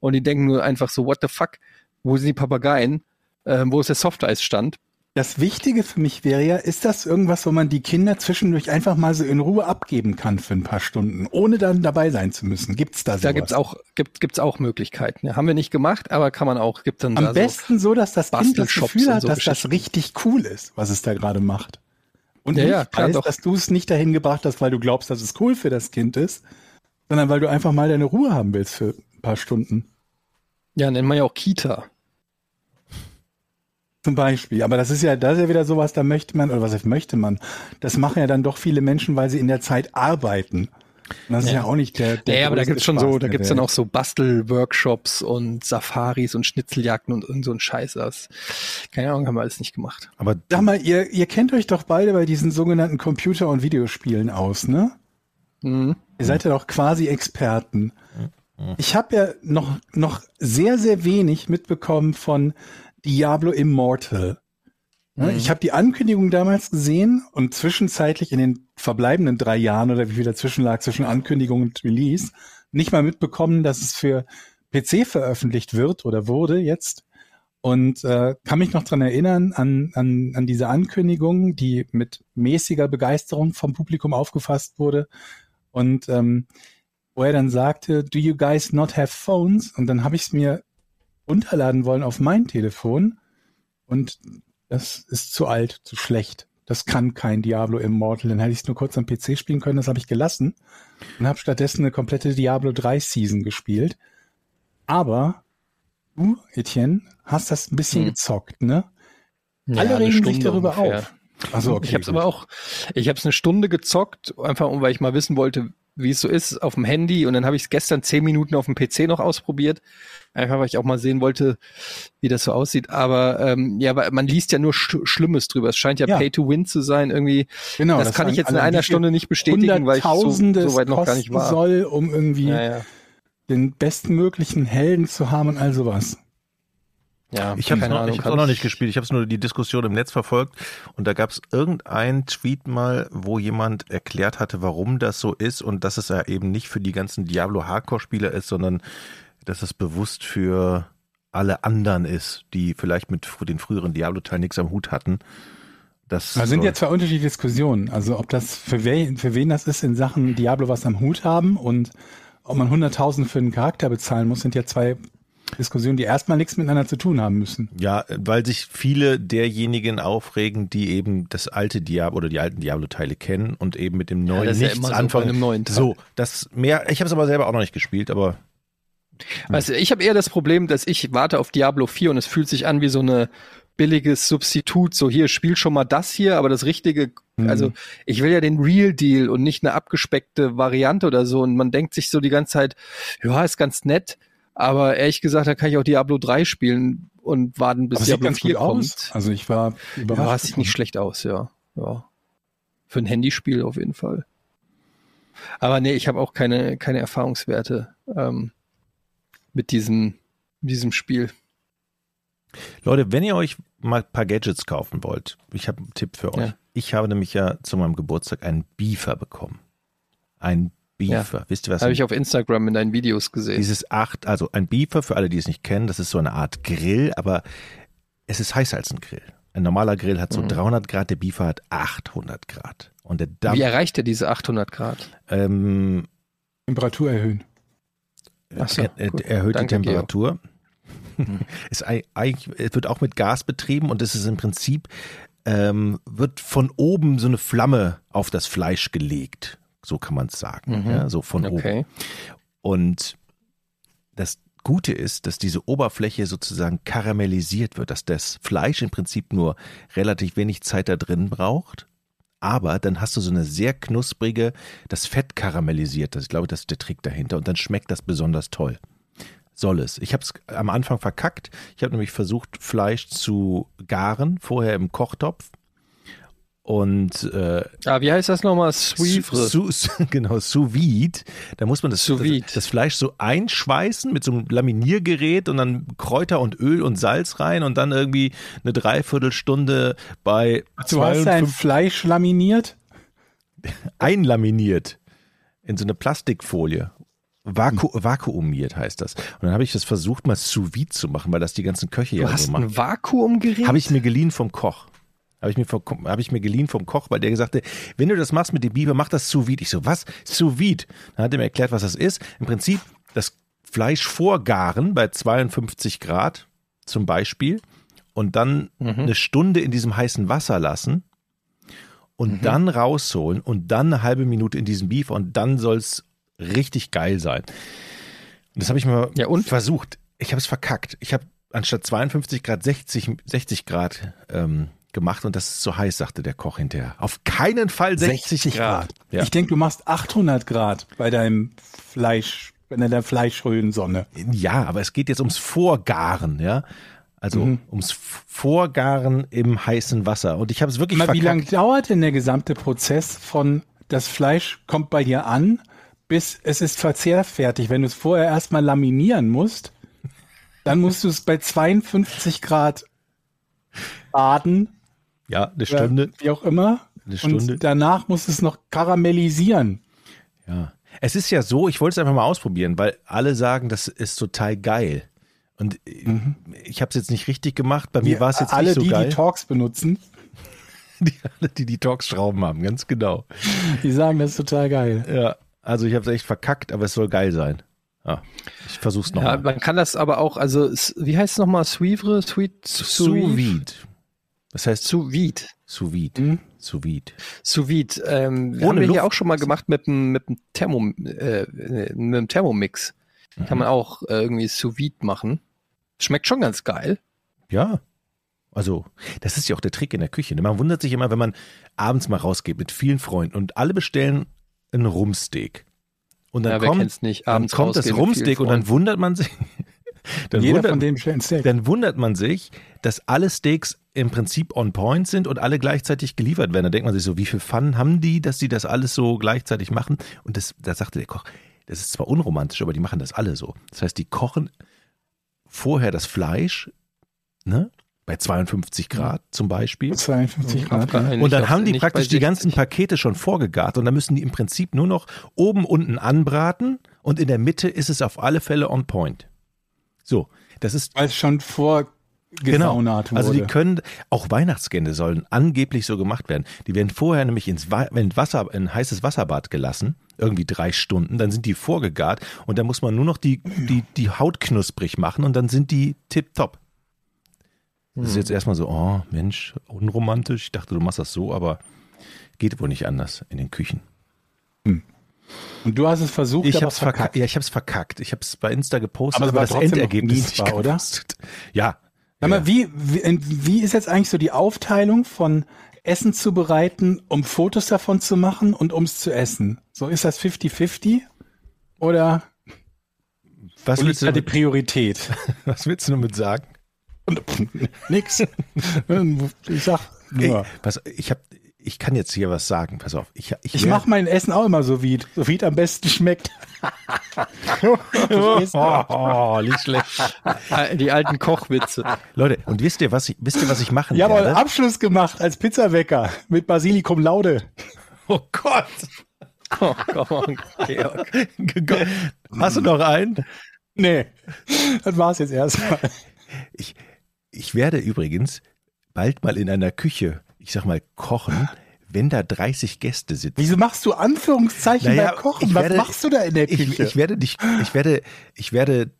und die denken nur einfach so, what the fuck, wo sind die Papageien, ähm, wo ist der Softeisstand? Das Wichtige für mich wäre ja, ist das irgendwas, wo man die Kinder zwischendurch einfach mal so in Ruhe abgeben kann für ein paar Stunden, ohne dann dabei sein zu müssen? Gibt's da sowas? Da gibt's auch, gibt, gibt's auch Möglichkeiten. Ja, haben wir nicht gemacht, aber kann man auch, gibt dann Am da besten so, dass das Kind das Gefühl hat, so dass das richtig cool ist, was es da gerade macht. Und Ja, nicht ja, klar, weiß, doch. dass du es nicht dahin gebracht hast, weil du glaubst, dass es cool für das Kind ist, sondern weil du einfach mal deine Ruhe haben willst für ein paar Stunden. ja, nennt man ja auch Kita. Zum Beispiel. Aber das ist ja, das ist ja wieder sowas, da möchte man, oder was heißt möchte man? Das machen ja dann doch viele Menschen, weil sie in der Zeit arbeiten. Und das ist ja auch nicht der, der Ja, aber da größte gibt's schon Spaß so, da der gibt's dann auch so Bastelworkshops und Safaris und Schnitzeljagden und irgend so ein Scheiß. Das, keine Ahnung, haben wir alles nicht gemacht. Aber Sag mal, ihr, ihr kennt euch doch beide bei diesen sogenannten Computer- und Videospielen aus, ne? Mhm. Ihr seid ja doch quasi Experten. Ich habe ja noch, noch sehr, sehr wenig mitbekommen von Diablo Immortal. Ne, Ich habe die Ankündigung damals gesehen und zwischenzeitlich in den verbleibenden drei Jahren oder wie viel dazwischen lag zwischen Ankündigung und Release nicht mal mitbekommen, dass es für PC veröffentlicht wird oder wurde jetzt. Und äh, kann mich noch dran erinnern an, an, an diese Ankündigung, die mit mäßiger Begeisterung vom Publikum aufgefasst wurde. Und ähm, wo er dann sagte, do you guys not have phones? Und dann habe ich es mir runterladen wollen auf mein Telefon. Und das ist zu alt, zu schlecht. Das kann kein Diablo Immortal. Dann hätte ich es nur kurz am PC spielen können, das habe ich gelassen. Und habe stattdessen eine komplette Diablo 3 Season gespielt. Aber du, Etienne, hast das ein bisschen Hm. gezockt, ne? Ja, Alle regen sich darüber ungefähr. auf. Also okay. ich habe es aber auch, ich habe es eine Stunde gezockt, einfach um, weil ich mal wissen wollte, wie es so ist auf dem Handy. Und dann habe ich es gestern zehn Minuten auf dem PC noch ausprobiert, einfach weil ich auch mal sehen wollte, wie das so aussieht. Aber ähm, ja, aber man liest ja nur Sch Schlimmes drüber. Es scheint ja, Ja. Pay to Win zu sein irgendwie. Genau, das, kann ich jetzt in allein einer Stunde nicht bestätigen, weil ich so, so weit noch gar nicht war. soll, um irgendwie Ja, ja. den bestmöglichen Helden zu haben und all sowas. Ja Ich habe noch, ich hab's auch noch ich- nicht gespielt. Ich habe nur die Diskussion im Netz verfolgt und da gab es irgendeinen Tweet mal, wo jemand erklärt hatte, warum das so ist und dass es ja eben nicht für die ganzen Diablo Hardcore-Spieler ist, sondern dass es bewusst für alle anderen ist, die vielleicht mit den früheren Diablo-Teilen nichts am Hut hatten. Das Da sind ja zwei unterschiedliche Diskussionen. Also ob das für, wen, für wen das ist in Sachen Diablo was am Hut haben und ob man 100.000 für einen Charakter bezahlen muss, sind ja zwei Diskussionen, die erstmal nichts miteinander zu tun haben müssen. Ja, weil sich viele derjenigen aufregen, die eben das alte Diablo oder die alten Diablo-Teile kennen und eben mit dem neuen das ist ja nichts immer so bei anfangen. einem neuen Teil. so, das mehr. Ich habe es aber selber auch noch nicht gespielt, aber Also ich habe eher das Problem, dass ich warte auf Diablo 4 und es fühlt sich an wie so eine billiges Substitut. So hier, spiel schon mal das hier, aber das richtige, Mhm. also ich will ja den Real Deal und nicht eine abgespeckte Variante oder so. Und man denkt sich so die ganze Zeit, ja, ist ganz nett, aber ehrlich gesagt, da kann ich auch Diablo 3 spielen und warten, bis Diablo ganz 4 gut aus. kommt. Also ich war überrascht. Ja, sieht nicht schlecht aus, ja. ja. Für ein Handyspiel auf jeden Fall. Aber nee, ich habe auch keine, keine Erfahrungswerte ähm, mit diesem, diesem Spiel. Leute, wenn ihr euch mal ein paar Gadgets kaufen wollt, ich habe einen Tipp für euch. Ja. Ich habe nämlich ja zu meinem Geburtstag einen Beefer bekommen. Ein Beefer. Wisst ihr was? Habe ich auf Instagram in deinen Videos gesehen. Dieses acht, also ein Beefer, für alle, die es nicht kennen, das ist so eine Art Grill, aber es ist heißer als ein Grill. Ein normaler Grill hat so 300 Grad, der Beefer hat 800 Grad. Und der Dampf, Wie erreicht er diese 800 Grad? ähm, Temperatur erhöhen. So, er, er, erhöht Danke, die Temperatur. ist ei- eigentlich, es wird auch mit Gas betrieben und es ist im Prinzip, ähm, wird von oben so eine Flamme auf das Fleisch gelegt. So kann man es sagen. Mhm. Ja, so von oben. Okay. Und das Gute ist, dass diese Oberfläche sozusagen karamellisiert wird, dass das Fleisch im Prinzip nur relativ wenig Zeit da drin braucht. Aber dann hast du so eine sehr knusprige, das Fett karamellisiert. Das, ich glaube, das ist der Trick dahinter. Und dann schmeckt das besonders toll. Soll es. Ich habe es am Anfang verkackt. Ich habe nämlich versucht, Fleisch zu garen, vorher im Kochtopf. Und äh, Ah, wie heißt das nochmal? Suivre. Su, su, genau, sous vide. Da muss man das, das, das Fleisch so einschweißen mit so einem Laminiergerät und dann Kräuter und Öl und Salz rein und dann irgendwie eine Dreiviertelstunde bei Du hast dein 52 Fleisch laminiert? einlaminiert in so eine Plastikfolie. Vaku vakuumiert heißt das. Und dann habe ich das versucht, mal sous vide zu machen, weil das die ganzen Köche Du ja hast so machen. ein Vakuumgerät? Habe ich mir geliehen vom Koch. Habe ich, mir vom, habe ich mir geliehen vom Koch, weil der gesagt hat, wenn du das machst mit dem Biber, mach das sous vide. Ich so, was? Sous vide? Dann hat er mir erklärt, was das ist. Im Prinzip das Fleisch vorgaren bei 52 Grad zum Beispiel und dann eine Stunde in diesem heißen Wasser lassen und dann rausholen und dann eine halbe Minute in diesem Beef und dann soll's richtig geil sein. Und das habe ich mal Ja, versucht. Ich habe es verkackt. Ich habe anstatt 52 Grad 60, 60 Grad ähm, gemacht und das ist zu heiß, sagte der Koch hinterher. Auf keinen Fall 60, Grad. Ja. Ich denke, du machst 800 Grad bei deinem Fleisch, bei deiner Fleischröhrensonne. ja, aber es geht jetzt ums Vorgaren, ja. Also Mhm. ums Vorgaren im heißen Wasser. Und ich habe es wirklich Mal, wie lange dauert denn der gesamte Prozess von das Fleisch kommt bei dir an, bis es ist verzehrfertig? Wenn du es vorher erstmal laminieren musst, dann musst du es bei 52 Grad baden, Ja, eine Stunde. wie auch immer. Eine Stunde. Und danach musst du es noch karamellisieren. Ja. Es ist ja so, ich wollte es einfach mal ausprobieren, weil alle sagen, das ist total geil. Und ich habe es jetzt nicht richtig gemacht. Bei mir war es jetzt Alle, nicht so die geil. die Talks benutzen, die, alle, die die Talks-Schrauben haben, ganz genau. die sagen, das ist total geil. Ja, also ich habe es echt verkackt, aber es soll geil sein. Ja, ich versuch's Ja, nochmal. man kann das aber auch, also wie heißt es nochmal? Suivre? Sweet? Sous. Das heißt Sous vide. sous vide. Mhm. Sous vide. Sous vide. Ähm, Ohne haben wir Luft. hier auch schon mal gemacht mit dem mit dem Thermo, äh, mit dem Thermomix. Kann man auch äh, irgendwie Sous vide machen. Schmeckt schon ganz geil. Ja. Also, das ist ja auch der Trick in der Küche. ne? Man wundert sich immer, wenn man abends mal rausgeht mit vielen Freunden und alle bestellen ein Rumsteak. Und dann Ja, kommt, nicht? dann kommt das Rumsteak und dann wundert man sich. Dann Jeder wundert, von denen ein Steak. dann wundert man sich, dass alle Steaks im Prinzip on point sind und alle gleichzeitig geliefert werden. Da denkt man sich so, wie viel Fun haben die, dass die das alles so gleichzeitig machen? Und das, da sagte der Koch, das ist zwar unromantisch, aber die machen das alle so. Das heißt, die kochen vorher das Fleisch, ne? Bei 52 Grad zum Beispiel. 52 Grad. Und dann haben die praktisch die 60. ganzen Pakete schon vorgegart und dann müssen die im Prinzip nur noch oben, unten anbraten und in der Mitte ist es auf alle Fälle on point. So, das ist Weil es schon vorgesaunert wurde. also die können, auch Weihnachtsgänse sollen angeblich so gemacht werden. Die werden vorher nämlich ins Wa- in Wasser, in heißes Wasserbad gelassen, irgendwie drei Stunden, dann sind die vorgegart und dann muss man nur noch die, die, die Haut knusprig machen und dann sind die tipptopp. Das ist jetzt erstmal so, oh Mensch, unromantisch. Ich dachte, du machst das so, aber geht wohl nicht anders in den Küchen. Und du hast es versucht, Ich aber hab's verkackt. Ja, ich hab's verkackt. Ich hab's bei Insta gepostet, Aber es aber, war das Endergebnis nicht oder? Ja. Sag mal, wie, wie, wie ist jetzt eigentlich so die Aufteilung von Essen zu bereiten, um Fotos davon zu machen und ums zu essen? So ist das 50-50? Oder Was willst, du da die damit, Priorität? was willst du damit sagen? Nix. Ich sag Ey, nur. pass, ich hab, ich kann jetzt hier was sagen. Pass auf. Ich, ich, Ich mache mein Essen auch immer so wie so wie es am besten schmeckt. Verstehst du? Oh, nicht schlecht. Die alten Kochwitze. Leute, und wisst ihr, was ich, wisst ihr, was ich machen Ich habe einen werde? Abschluss gemacht als Pizzawecker mit Basilikum Laude. Oh Gott. Oh, come on, Georg. Hast du noch einen? Nee, das war's jetzt erstmal. Ich, ich werde übrigens bald mal in einer Küche, ich sag mal, kochen, wenn da 30 Gäste sitzen. Wieso machst du Anführungszeichen Naja, beim Kochen? ich Was werde- machst du da in der Ich, Küche? ich werde dich, ich werde, ich werde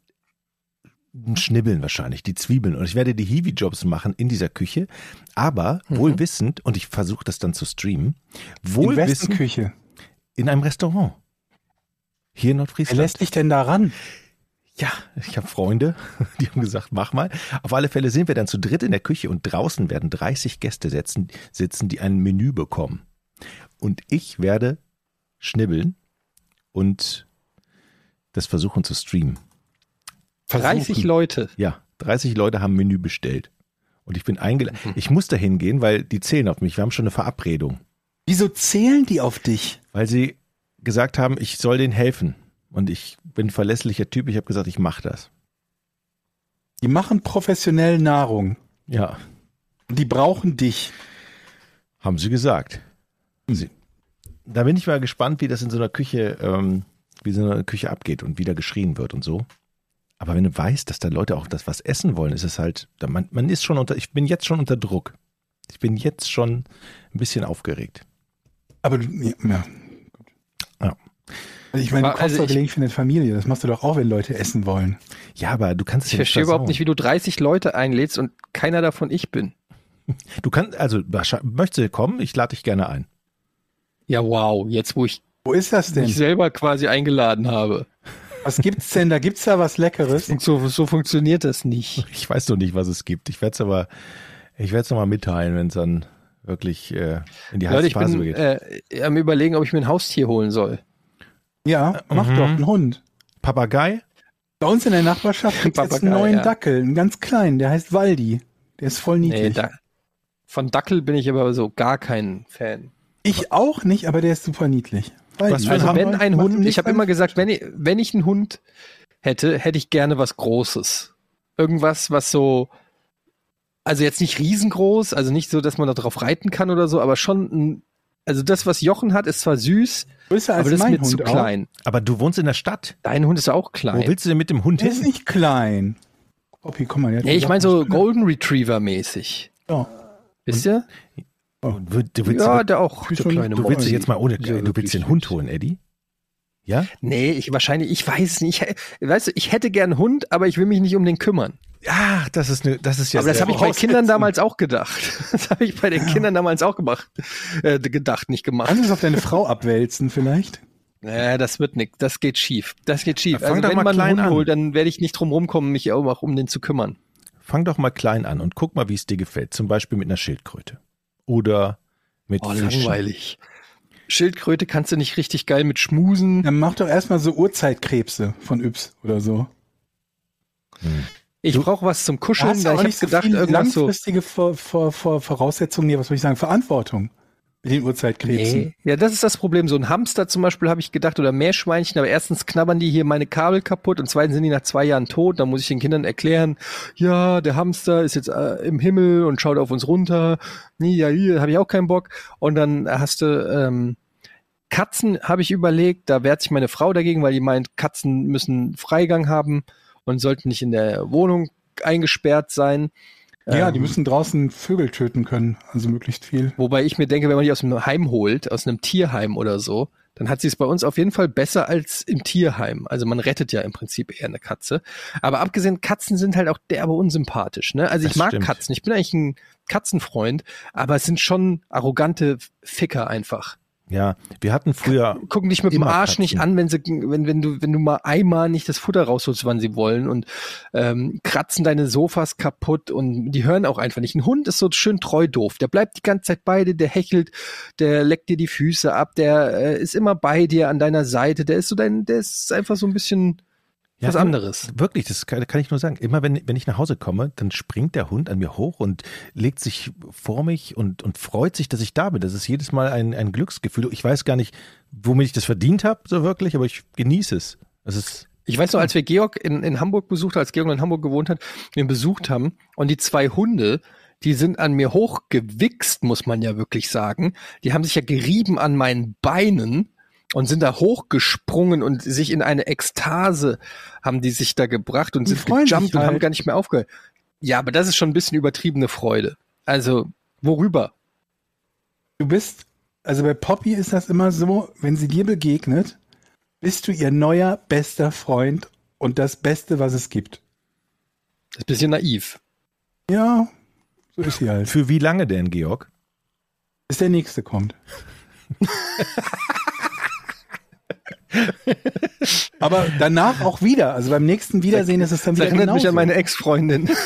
schnibbeln wahrscheinlich, die Zwiebeln und ich werde die Hiwi-Jobs machen in dieser Küche, aber wohl wissend, und ich versuche das dann zu streamen, in wohl wessen wissend Küche? in einem Restaurant. Hier in Wer Nordfriesland. lässt dich denn da ran? Ja, ich habe Freunde, die haben gesagt, mach mal. Auf alle Fälle sind wir dann zu dritt in der Küche und draußen werden 30 Gäste sitzen, sitzen die ein Menü bekommen. Und ich werde schnibbeln und das versuchen zu streamen. 30 Leute. Ja, 30 Leute haben Menü bestellt. Und ich bin eingeladen. Ich muss da hingehen, weil die zählen auf mich. Wir haben schon eine Verabredung. Wieso zählen die auf dich? Weil sie gesagt haben, ich soll denen helfen. Und ich bin ein verlässlicher Typ. Ich habe gesagt, ich mache das. Die machen professionell Nahrung. Ja, Und die brauchen dich. haben sie gesagt. Sie, da bin ich mal gespannt, wie das in so einer Küche, ähm, wie so eine Küche abgeht und wie da geschrien wird und so. Aber wenn du weißt, dass da Leute auch das was essen wollen, ist es halt, man, man ist schon unter, ich bin jetzt schon unter Druck. Ich bin jetzt schon ein bisschen aufgeregt. Aber du, ja, ja. Ja. Also ich meine, du kochst also doch ich- für eine Familie. Das machst du doch auch, wenn Leute essen wollen. Ja, aber du kannst es Ich ja verstehe überhaupt nicht, wie du 30 Leute einlädst und keiner davon ich bin. Du kannst, also möchtest du kommen? Ich lade dich gerne ein. Ja, wow, jetzt wo ich Wo ist das denn? mich selber quasi eingeladen habe. Was gibt's denn da? Gibt's da was Leckeres? Und so, so funktioniert das nicht. Ich weiß noch nicht, was es gibt. Ich werde es aber, ich werde es nochmal mitteilen, wenn es dann wirklich äh, in die heiße Leute, ich Phase bin geht. äh, am überlegen, ob ich mir ein Haustier holen soll. Ja, mach Mhm. doch, einen Hund. Papagei? Bei uns in der Nachbarschaft gibt's jetzt einen neuen ja. Dackel, einen ganz kleinen, der heißt Waldi. Der ist voll Nee, niedlich. da, von Dackel bin ich aber so gar kein Fan. ich auch nicht, aber der ist super niedlich. Waldi. Was für Also wenn ein Hund, ich habe immer gesagt, wenn ich, wenn ich einen Hund hätte, hätte ich gerne was Großes. Irgendwas, was so, also jetzt nicht riesengroß, also nicht so, dass man da drauf reiten kann oder so, aber schon ein, also das, was Jochen hat, ist zwar süß, größer als aber das ist mein mir Hund zu auch. klein. Aber du wohnst in der Stadt. Dein Hund ist ja auch Wo klein. willst du denn mit dem Hund Der ist hin? nicht klein. Poppy, komm mal. Nee, ich meine so Golden Retriever mäßig. Ja. Wisst ihr? Und du, du willst, Ja, der auch, schon- kleine du willst dich jetzt mal ohne, Ja, du willst den. Hund holen, Eddie? Ja? Nee, ich wahrscheinlich, ich weiß es nicht. Ich, weißt du, ich hätte gern einen Hund, aber ich will mich nicht um den kümmern. Ach, das ist eine, das ist ja aber das habe ich bei. Kindern damals auch gedacht. Das habe ich bei den Kindern damals auch gemacht. Äh, gedacht, nicht gemacht. Kannst du es auf deine Frau abwälzen vielleicht? Naja, das wird nix. Das geht schief. Das geht schief. Ja, also wenn man einen Hund holt, dann werde ich nicht drum rumkommen, mich auch um den zu kümmern. Fang doch mal klein an und guck mal, wie es dir gefällt. Zum Beispiel mit einer Schildkröte. Oder mit Oh, Fischen. langweilig. Schildkröte kannst du nicht richtig geil mit schmusen. Dann mach doch erstmal so Urzeitkrebse von Yps oder so. Ich brauche was zum Kuscheln. Da ich habe nicht so gedacht, viel irgendwas so. langfristige Vor Vor Vor Voraussetzungen, nee, was soll ich sagen, Verantwortung mit den Urzeitkrebsen. Nee. Ja, das ist das Problem. So ein Hamster zum Beispiel habe ich gedacht oder Meerschweinchen, aber erstens knabbern die hier meine Kabel kaputt und zweitens sind die nach zwei Jahren tot. Dann muss ich den Kindern erklären, ja, der Hamster ist jetzt äh, im Himmel und schaut auf uns runter. Nee, ja, hier habe ich auch keinen Bock. Und dann hast du ähm, Katzen, habe ich überlegt, da wehrt sich meine Frau dagegen, weil die meint, Katzen müssen Freigang haben und sollten nicht in der Wohnung eingesperrt sein. Ja, Ähm, die müssen draußen Vögel töten können, also möglichst viel. Wobei ich mir denke, wenn man die aus einem Heim holt, aus einem Tierheim oder so, dann hat sie es bei uns auf jeden Fall besser als im Tierheim. Also man rettet ja im Prinzip eher eine Katze. Aber abgesehen, Katzen sind halt auch derbe unsympathisch. Ne? Also ich Das mag stimmt. Katzen. Ich bin eigentlich ein Katzenfreund, aber es sind schon arrogante Ficker einfach. Ja, wir hatten früher, Gucken dich mit dem Arsch Katzen. nicht an, wenn sie, wenn, wenn du, wenn du mal einmal nicht das Futter rausholst, wann sie wollen und ähm, kratzen deine Sofas kaputt und die hören auch einfach nicht. Ein Hund ist so schön treu doof. Der bleibt die ganze Zeit bei dir, der hechelt, der leckt dir die Füße ab, der äh, ist immer bei dir an deiner Seite, der ist so dein, der ist einfach so ein bisschen Ja, was anderes. Wirklich, das kann, kann ich nur sagen. Immer wenn, wenn ich nach Hause komme, dann springt der Hund an mir hoch und legt sich vor mich und, und freut sich, dass ich da bin. Das ist jedes Mal ein, ein Glücksgefühl. Ich weiß gar nicht, womit ich das verdient habe, so wirklich, aber ich genieße es. Es ist, Ich weiß noch, als wir Georg in, in Hamburg besucht haben, als Georg in Hamburg gewohnt hat, wir ihn besucht haben und die zwei Hunde, die sind an mir hochgewichst, muss man ja wirklich sagen. Die haben sich ja gerieben an meinen Beinen und sind da hochgesprungen und sich in eine Ekstase haben die sich da gebracht und Die sind gejumpt und halt. haben gar nicht mehr aufgehört. Ja, aber das ist schon ein bisschen übertriebene Freude. Also, worüber? Du bist, also bei Poppy ist das immer so, wenn sie dir begegnet, bist du ihr neuer bester Freund und das Beste, was es gibt. Das ist ein bisschen naiv. Ja, so ist sie halt. für wie lange denn, Georg? Bis der nächste kommt. Aber danach auch wieder. Also beim nächsten Wiedersehen ist es dann Das wieder erinnert mich genauso. an meine Ex-Freundin.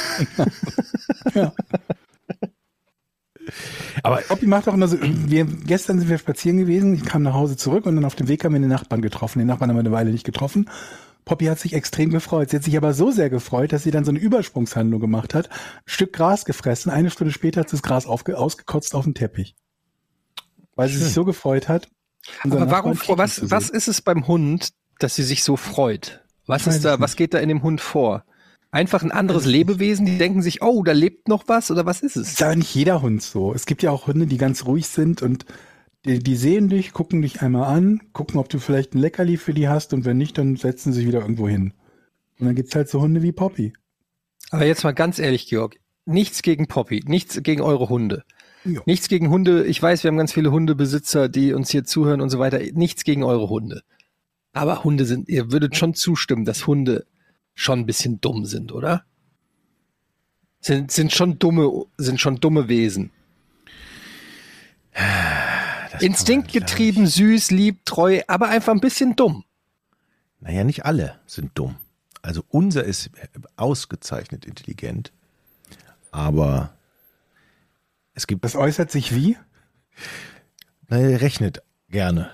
Aber Poppy macht auch immer so, wir, gestern sind wir spazieren gewesen, ich kam nach Hause zurück und dann auf dem Weg haben wir den Nachbarn getroffen. Den Nachbarn haben wir eine Weile nicht getroffen. Poppy hat sich extrem gefreut. Sie hat sich aber so sehr gefreut, dass sie dann so eine Übersprungshandlung gemacht hat, ein Stück Gras gefressen, eine Stunde später hat sie das Gras aufge ausgekotzt auf den Teppich. Weil sie sich so gefreut hat. Aber warum, was, was ist es beim Hund, dass sie sich so freut? Was ist da, es was geht da in dem Hund vor? Einfach ein anderes Lebewesen, die denken sich, oh, da lebt noch was oder was ist es? ist aber nicht jeder Hund so. Es gibt ja auch Hunde, die ganz ruhig sind und die, die sehen dich, gucken dich einmal an, gucken, ob du vielleicht ein Leckerli für die hast und wenn nicht, dann setzen sie sich wieder irgendwo hin. Und dann gibt's halt so Hunde wie Poppy. Aber jetzt mal ganz ehrlich, Georg, nichts gegen Poppy, nichts gegen eure Hunde. Ja. Nichts gegen Hunde. Ich weiß, wir haben ganz viele Hundebesitzer, die uns hier zuhören und so weiter. Nichts gegen eure Hunde. Aber Hunde sind, ihr würdet schon zustimmen, dass Hunde schon ein bisschen dumm sind, oder? Sind, sind schon dumme, sind schon dumme Wesen. Instinktgetrieben, süß, lieb, treu, aber einfach ein bisschen dumm. Naja, nicht alle sind dumm. Also unser ist ausgezeichnet intelligent. Aber es gibt, Das äußert sich wie? naja, er rechnet gerne.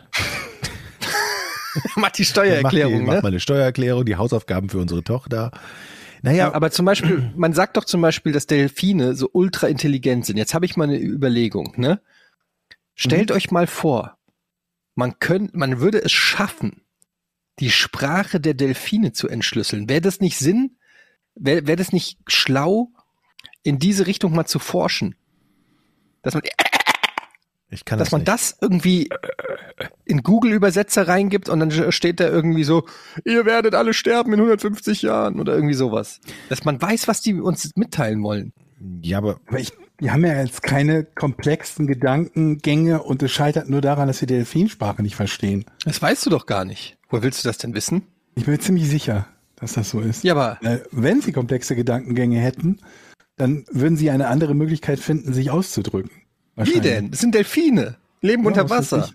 Macht die macht, Steuererklärung, die, macht ne? mal eine Steuererklärung, die Hausaufgaben für unsere Tochter. Naja, Aber zum Beispiel, man sagt doch zum Beispiel, dass Delfine so ultra intelligent sind. Jetzt habe ich mal eine Überlegung, ne? Stellt euch mal vor, man könnte, man würde es schaffen, die Sprache der Delfine zu entschlüsseln. Wäre das nicht Sinn? Wäre wär das nicht schlau, in diese Richtung mal zu forschen? Dass man, ich kann dass das man nicht. das irgendwie in Google-Übersetzer reingibt und dann steht da irgendwie so, ihr werdet alle sterben in 150 Jahren oder irgendwie sowas. Dass man weiß, was die uns mitteilen wollen. Ja, aber Aber ich, die haben ja jetzt keine komplexen Gedankengänge und es scheitert nur daran, dass wir die Delfinsprache nicht verstehen. Das weißt du doch gar nicht. Woher willst du das denn wissen? Ich bin mir ziemlich sicher, dass das so ist. Ja, aber wenn sie komplexe Gedankengänge hätten, dann würden sie eine andere Möglichkeit finden, sich auszudrücken. wie denn? Das sind Delfine. Leben Ja, unter Wasser.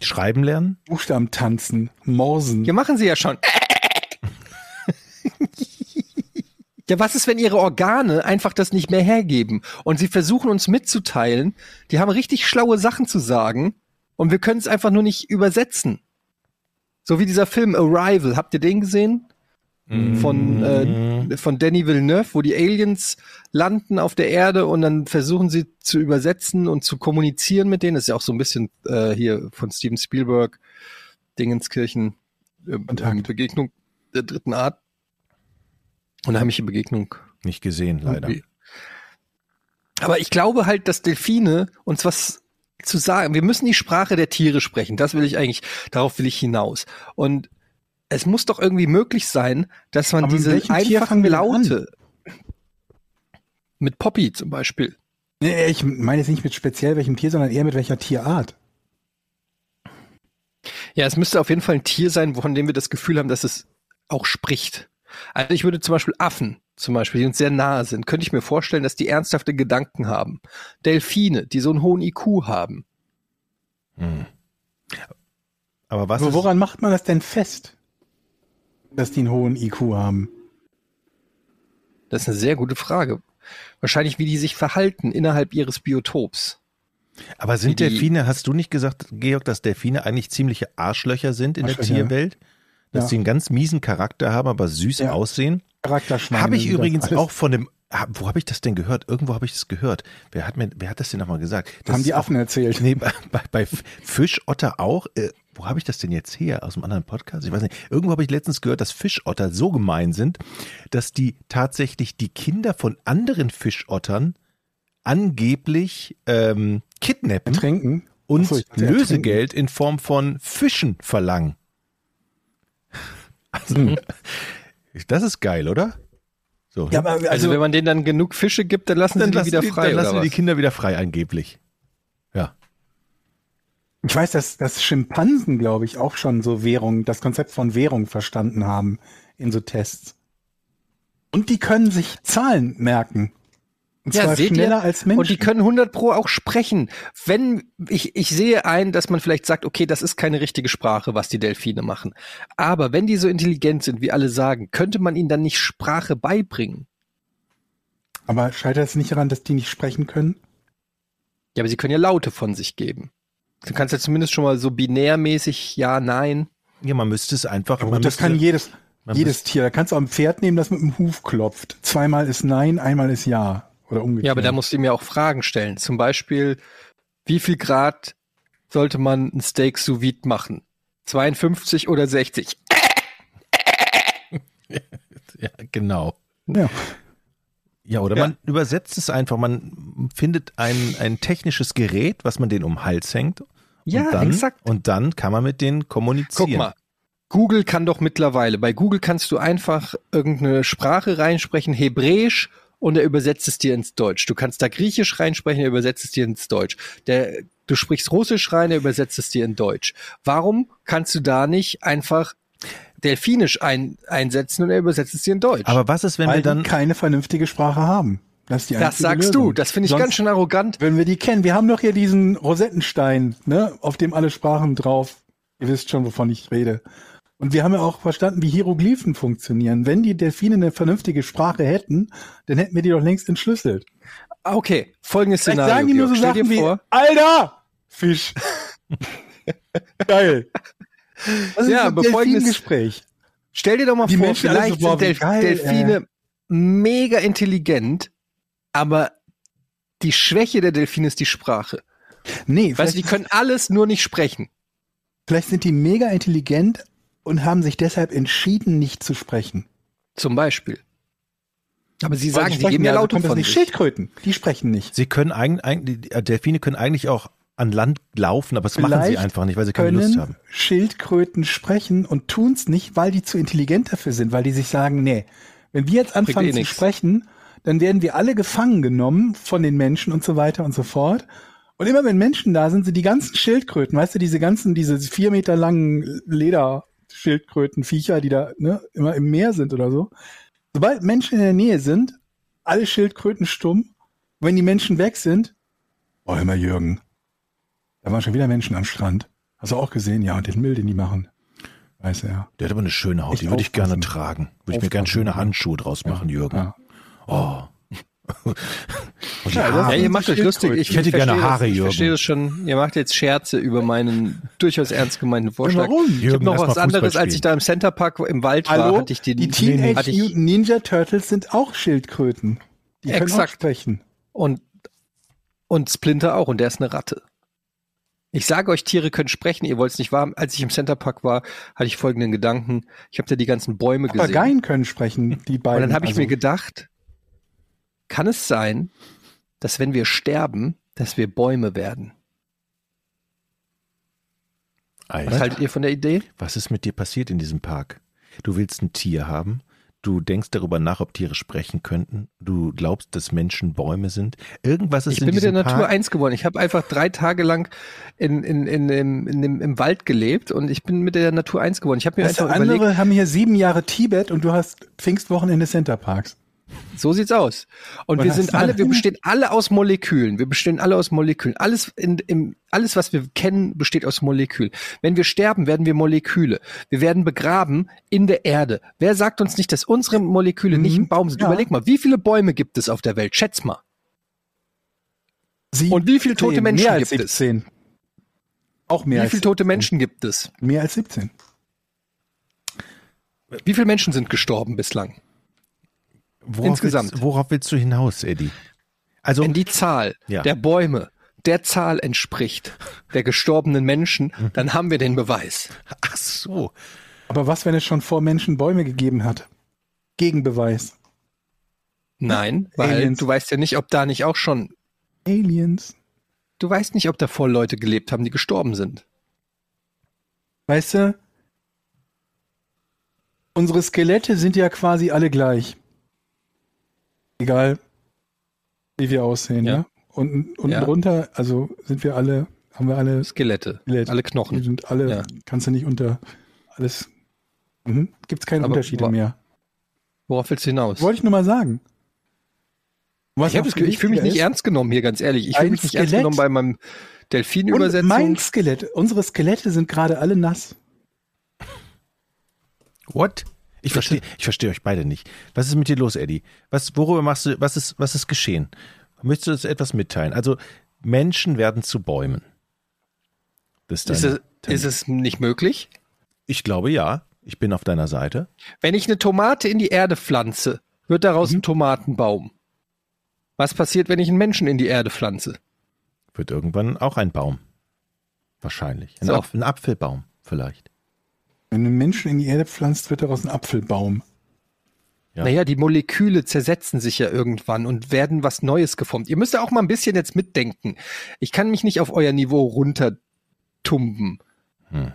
schreiben lernen? Buchstaben tanzen, morsen. Ja, machen sie ja schon. Ja, was ist, wenn ihre Organe einfach das nicht mehr hergeben und sie versuchen uns mitzuteilen, die haben richtig schlaue Sachen zu sagen und wir können es einfach nur nicht übersetzen. So wie dieser Film Arrival, habt ihr den gesehen? Von, äh, von Danny Villeneuve, wo die Aliens landen auf der Erde und dann versuchen sie zu übersetzen und zu kommunizieren mit denen. Das ist ja auch so ein bisschen äh, hier von Steven Spielberg, Dingenskirchen, äh. Begegnung der dritten Art. Unheimliche Begegnung. Nicht gesehen, leider. Irgendwie. Aber ich glaube halt, dass Delfine uns was zu sagen. Wir müssen die Sprache der Tiere sprechen. Das will ich eigentlich, darauf will ich hinaus. Und es muss doch irgendwie möglich sein, dass man Aber diese einfachen? Laute mit Poppy zum Beispiel. Nee, ich meine jetzt nicht mit speziell welchem Tier, sondern eher mit welcher Tierart. Ja, es müsste auf jeden Fall ein Tier sein, von dem wir das Gefühl haben, dass es auch spricht. Also ich würde zum Beispiel Affen, zum Beispiel, die uns sehr nahe sind, könnte ich mir vorstellen, dass die ernsthafte Gedanken haben. Delfine, die so einen hohen IQ haben. Hm. Aber was Aber ist, woran macht man das denn fest, dass die einen hohen IQ haben? Das ist eine sehr gute Frage. Wahrscheinlich, wie die sich verhalten innerhalb ihres Biotops. aber sind die- Delfine, hast du nicht gesagt, Georg, dass Delfine eigentlich ziemliche Arschlöcher sind in der Arschlöcher. Tierwelt? Dass Ja. sie einen ganz miesen Charakter haben, aber süß Ja. aussehen? Charakterschweine. Habe ich übrigens auch von dem, ha- wo habe ich das denn gehört? Irgendwo habe ich das gehört. Wer hat mir, wer hat das denn nochmal gesagt? Das Haben die ist auch- Affen erzählt. Nee, bei, bei, Fischotter auch. Äh, wo habe ich das denn jetzt her? Aus einem anderen Podcast? Ich weiß nicht. Irgendwo habe ich letztens gehört, dass Fischotter so gemein sind, dass die tatsächlich die Kinder von anderen Fischottern angeblich ähm, kidnappen Ertränken. und so, ertränken. Lösegeld in Form von Fischen verlangen. Also, Hm. das ist geil, oder? So, Ja, aber Also, also, wenn man denen dann genug Fische gibt, dann lassen dann sie die lassen, wieder die, frei. dann lassen oder die was? Kinder wieder frei angeblich. Ja. ich weiß, dass, dass Schimpansen, glaube ich, auch schon so Währung, das Konzept von Währung verstanden haben in so Tests. Und die können sich Zahlen merken. Und zwar seht schneller ihr? als Menschen. Und die können 100 pro auch sprechen. Wenn ich, ich sehe ein, dass man vielleicht sagt, okay, das ist keine richtige Sprache, was die Delfine machen. Aber wenn die so intelligent sind, wie alle sagen, könnte man ihnen dann nicht Sprache beibringen? aber scheitert es nicht daran, dass die nicht sprechen können? Ja, aber sie können ja Laute von sich geben. Du kannst ja zumindest schon mal so binärmäßig ja, nein. Ja, man müsste es einfach. Aber man gut, das müsste, kann jedes. Jedes Tier. Da kannst du auch ein Pferd nehmen, das mit dem Huf klopft. Zweimal ist Nein, einmal ist Ja. Oder umgekehrt. Ja, aber da musst du ihm ja auch Fragen stellen. Zum Beispiel, wie viel Grad sollte man ein Steak sous vide machen? 52 oder 60? Ja, genau. Ja. Ja, oder Ja. man übersetzt es einfach. Man findet ein, ein technisches Gerät, was man den um den Hals hängt. Ja, und dann, exakt. Und dann kann man mit denen kommunizieren. Guck mal. Google kann doch mittlerweile, bei Google kannst du einfach irgendeine Sprache reinsprechen, Hebräisch, und er übersetzt es dir ins Deutsch. Du kannst da Griechisch reinsprechen, er übersetzt es dir ins Deutsch. Der, du sprichst Russisch rein, er übersetzt es dir in Deutsch. Warum kannst du da nicht einfach Delfinisch ein, einsetzen und er übersetzt es dir in Deutsch? Aber was ist, wenn Weil wir dann keine vernünftige Sprache haben. Das, das sagst Lösung. du. Das finde ich Sonst, ganz schön arrogant. Wenn wir die kennen, wir haben doch hier diesen Rosettenstein, ne, auf dem alle Sprachen drauf. Ihr wisst schon, wovon ich rede. Und wir haben ja auch verstanden, wie Hieroglyphen funktionieren. Wenn die Delfine eine vernünftige Sprache hätten, dann hätten wir die doch längst entschlüsselt. Okay, folgendes Vielleicht Szenario. sagen die nur so. Stell Sachen dir wie, vor, Alter, Fisch. Geil. Das ist Ja, so ein folgendes- Delfingespräch. Stell dir doch mal Die vor, Menschen vielleicht so, boah, sind Delf geil, Delfine mega intelligent, aber die Schwäche der Delfine ist die Sprache. Nee, Weißt du, die können alles nur nicht sprechen. vielleicht sind die mega intelligent und haben sich deshalb entschieden, nicht zu sprechen. Zum Beispiel. Aber sie sagen, sie geben ja laut von nicht. sich. Schildkröten, die sprechen nicht. Sie können eigentlich, eigentlich, äh, Delfine können eigentlich auch an Land laufen, aber das machen sie Vielleicht einfach nicht, weil sie keine können Lust haben. Schildkröten sprechen und tun's nicht, weil die zu intelligent dafür sind, weil die sich sagen, nee, wenn wir jetzt anfangen eh zu nix. sprechen, dann werden wir alle gefangen genommen von den Menschen und so weiter und so fort. Und immer wenn Menschen da sind, sind die ganzen Schildkröten, weißt du, diese ganzen, diese vier Meter langen Lederschildkröten, Viecher, die da ne, immer im Meer sind oder so. Sobald Menschen in der Nähe sind, alle Schildkröten stumm. Wenn die Menschen weg sind, oh, mal, Jürgen, da waren schon wieder Menschen am Strand. Hast du auch gesehen? Ja, und den Müll, den die machen. Weiß er. Der hat aber eine schöne Haut, Echt die würde ich gerne tragen. Würde ich mir gerne schöne ja. Handschuhe draus machen, Jürgen. Ja. Oh. Ja. Ja, ihr macht euch lustig. Ich, Ich hätte gerne Haare, das, Ich verstehe das schon. Ihr macht jetzt Scherze über meinen durchaus ernst gemeinten Vorschlag. warum? Ich habe noch was anderes, als ich da im Centerpark im Wald war, Hallo? hatte ich den, die Teenage Mutant Ninja Turtles sind auch Schildkröten. Die können auch Exakt. sprechen. und, und Splinter auch und der ist eine Ratte. Ich sage euch, Tiere können sprechen, ihr wollt es nicht wahr. Als ich im Centerpark war, hatte ich folgenden Gedanken. Ich habe da die ganzen Bäume gesehen. Papageien können sprechen, die beiden. Und dann habe ich also, mir gedacht, kann es sein, dass wenn wir sterben, dass wir Bäume werden? Was Alter, haltet ihr von der Idee? was ist mit dir passiert in diesem Park? Du willst ein Tier haben, du denkst darüber nach, ob Tiere sprechen könnten, du glaubst, dass Menschen Bäume sind. Irgendwas ist Ich in bin mit der diesem Natur Park. eins geworden. Ich habe einfach drei Tage lang in, in, in, in, in dem, im Wald gelebt und ich bin mit der Natur eins geworden. Ich habe mir du, einfach andere überlegt, haben hier sieben Jahre Tibet und du hast Pfingstwochenende Centerparks. So sieht's aus. Und wir sind alle, wir bestehen alle aus Molekülen. Wir bestehen alle aus Molekülen. Alles in, im, alles, was wir kennen, besteht aus Molekülen. Wenn wir sterben, werden wir Moleküle. Wir werden begraben in der Erde. Wer sagt uns nicht, dass unsere Moleküle Mhm. nicht ein Baum sind? Ja. Überleg mal, wie viele Bäume gibt es auf der Welt? Schätz mal. Sieben, Und wie viele tote zehn, Menschen gibt es? 17. Auch mehr Wie als viele tote Menschen gibt es? Mehr als 17. Wie viele Menschen sind gestorben bislang? Worauf insgesamt. Willst, worauf willst du hinaus, Eddie? Also, Wenn die Zahl Ja. der Bäume der Zahl entspricht der gestorbenen Menschen, Mhm. dann haben wir den Beweis. ach so. Aber was, wenn es schon vor Menschen Bäume gegeben hat? Gegenbeweis. Nein, weil Aliens. du weißt ja nicht, ob da nicht auch schon, Aliens. du weißt nicht, ob davor Leute gelebt haben, die gestorben sind. Weißt du, unsere Skelette sind ja quasi alle gleich. Egal, wie wir aussehen, Ja. ja. Und unten Ja. drunter, also sind wir alle, haben wir alle Skelette, Skelett. alle Die Knochen. sind alle, Ja. kannst du nicht unter alles. Mhm. Gibt es keine Aber Unterschiede wa- mehr. Worauf willst du hinaus? Wollte ich nur mal sagen. Was Ich, Gefühl, ich fühle mich nicht ist, ernst genommen hier, ganz ehrlich. Ich fühle mich nicht ernst genommen bei meinem Delfin-Übersetzung. mein Skelett, unsere Skelette sind gerade alle nass. What? Ich verstehe, ich verstehe euch beide nicht. Was ist mit dir los, Eddie? Was, worüber machst du, was ist, was ist geschehen? Möchtest du uns etwas mitteilen? Also, Menschen werden zu Bäumen. Ist, Ist es, ist es nicht möglich? ich glaube ja. Ich bin auf deiner Seite. Wenn ich eine Tomate in die Erde pflanze, wird daraus Mhm. ein Tomatenbaum. Was passiert, wenn ich einen Menschen in die Erde pflanze? Wird irgendwann auch ein Baum. Wahrscheinlich. Ein, So. Apf ein Apfelbaum vielleicht. Wenn du einen Menschen in die Erde pflanzt, wird daraus ein Apfelbaum. Ja. Naja, die Moleküle zersetzen sich ja irgendwann und werden was Neues geformt. Ihr müsst ja auch mal ein bisschen jetzt mitdenken. Ich kann mich nicht auf euer Niveau runtertumpen. Hm.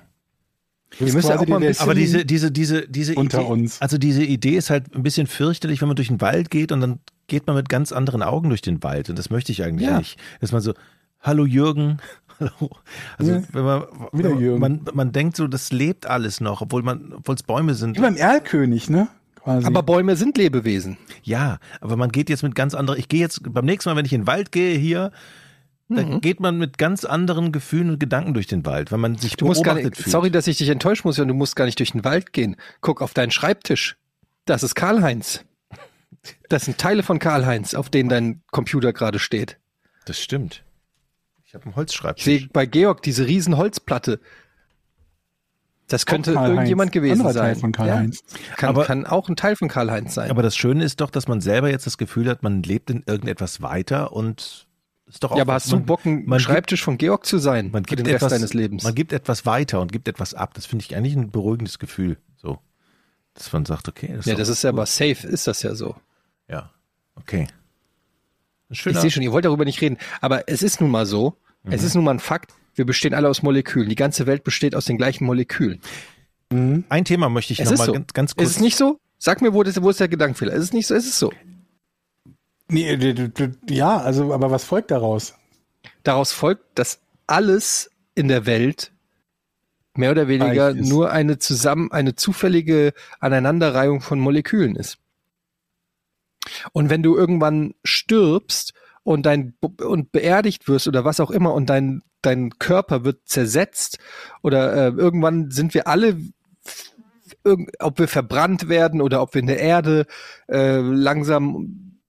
Ihr müsst ja auch mal ein bisschen. Aber diese, diese, diese, diese Unter Idee, uns. also diese Idee ist halt ein bisschen fürchterlich, wenn man durch den Wald geht und dann geht man mit ganz anderen Augen durch den Wald und das möchte ich eigentlich Ja. nicht. Dass man so, hallo Jürgen, hallo. Also Ja, wenn man, wieder Jürgen. man, man denkt so, das lebt alles noch, obwohl man, obwohl es Bäume sind. Wie beim Erlkönig, ne? Quasi. aber Bäume sind Lebewesen. Ja, aber man geht jetzt mit ganz anderen, ich gehe jetzt beim nächsten Mal, wenn ich in den Wald gehe hier, dann Mhm. geht man mit ganz anderen Gefühlen und Gedanken durch den Wald, wenn man sich Du musst gar beobachtet nicht, fühlt. sorry, dass ich dich enttäuschen muss, Jan, du musst gar nicht durch den Wald gehen. Guck auf deinen Schreibtisch. Das ist Karl-Heinz. Das sind Teile von Karl-Heinz, auf denen dein Computer gerade steht. Das stimmt. Ich habe einen Ich Holzschreibtisch. sehe bei Georg diese riesen Holzplatte. Das könnte irgendjemand gewesen Anderer sein. Teil von Karl-Heinz. Ja, kann, Aber- kann auch ein Teil von Karl-Heinz sein. Aber das Schöne ist doch, dass man selber jetzt das Gefühl hat, man lebt in irgendetwas weiter und ist doch auch ja, aber hast du man, Bock, ein man Schreibtisch von Georg zu sein man für gibt den Rest etwas, deines Lebens? Man gibt etwas weiter und gibt etwas ab. Das finde ich eigentlich ein beruhigendes Gefühl. So, dass man sagt, okay, das ja, das ist ja aber safe, ist das ja so. ja, okay. Ich sehe schon, ihr wollt darüber nicht reden, aber es ist nun mal so, Mhm. es ist nun mal ein Fakt, wir bestehen alle aus Molekülen. Die ganze Welt besteht aus den gleichen Molekülen. ein Thema möchte ich Es noch ist mal so. ganz, ganz kurz. Ist es nicht so? Sag mir, wo, das, wo ist der Gedankenfehler? Ist es nicht so? Ist es so? Nee, ja, also, aber was folgt daraus? Daraus folgt, dass alles in der Welt mehr oder weniger nur eine zusammen, eine zufällige Aneinanderreihung von Molekülen ist. Und wenn du irgendwann stirbst und dein und beerdigt wirst oder was auch immer und dein dein Körper wird zersetzt oder äh, irgendwann sind wir alle ob wir verbrannt werden oder ob wir in der Erde äh, langsam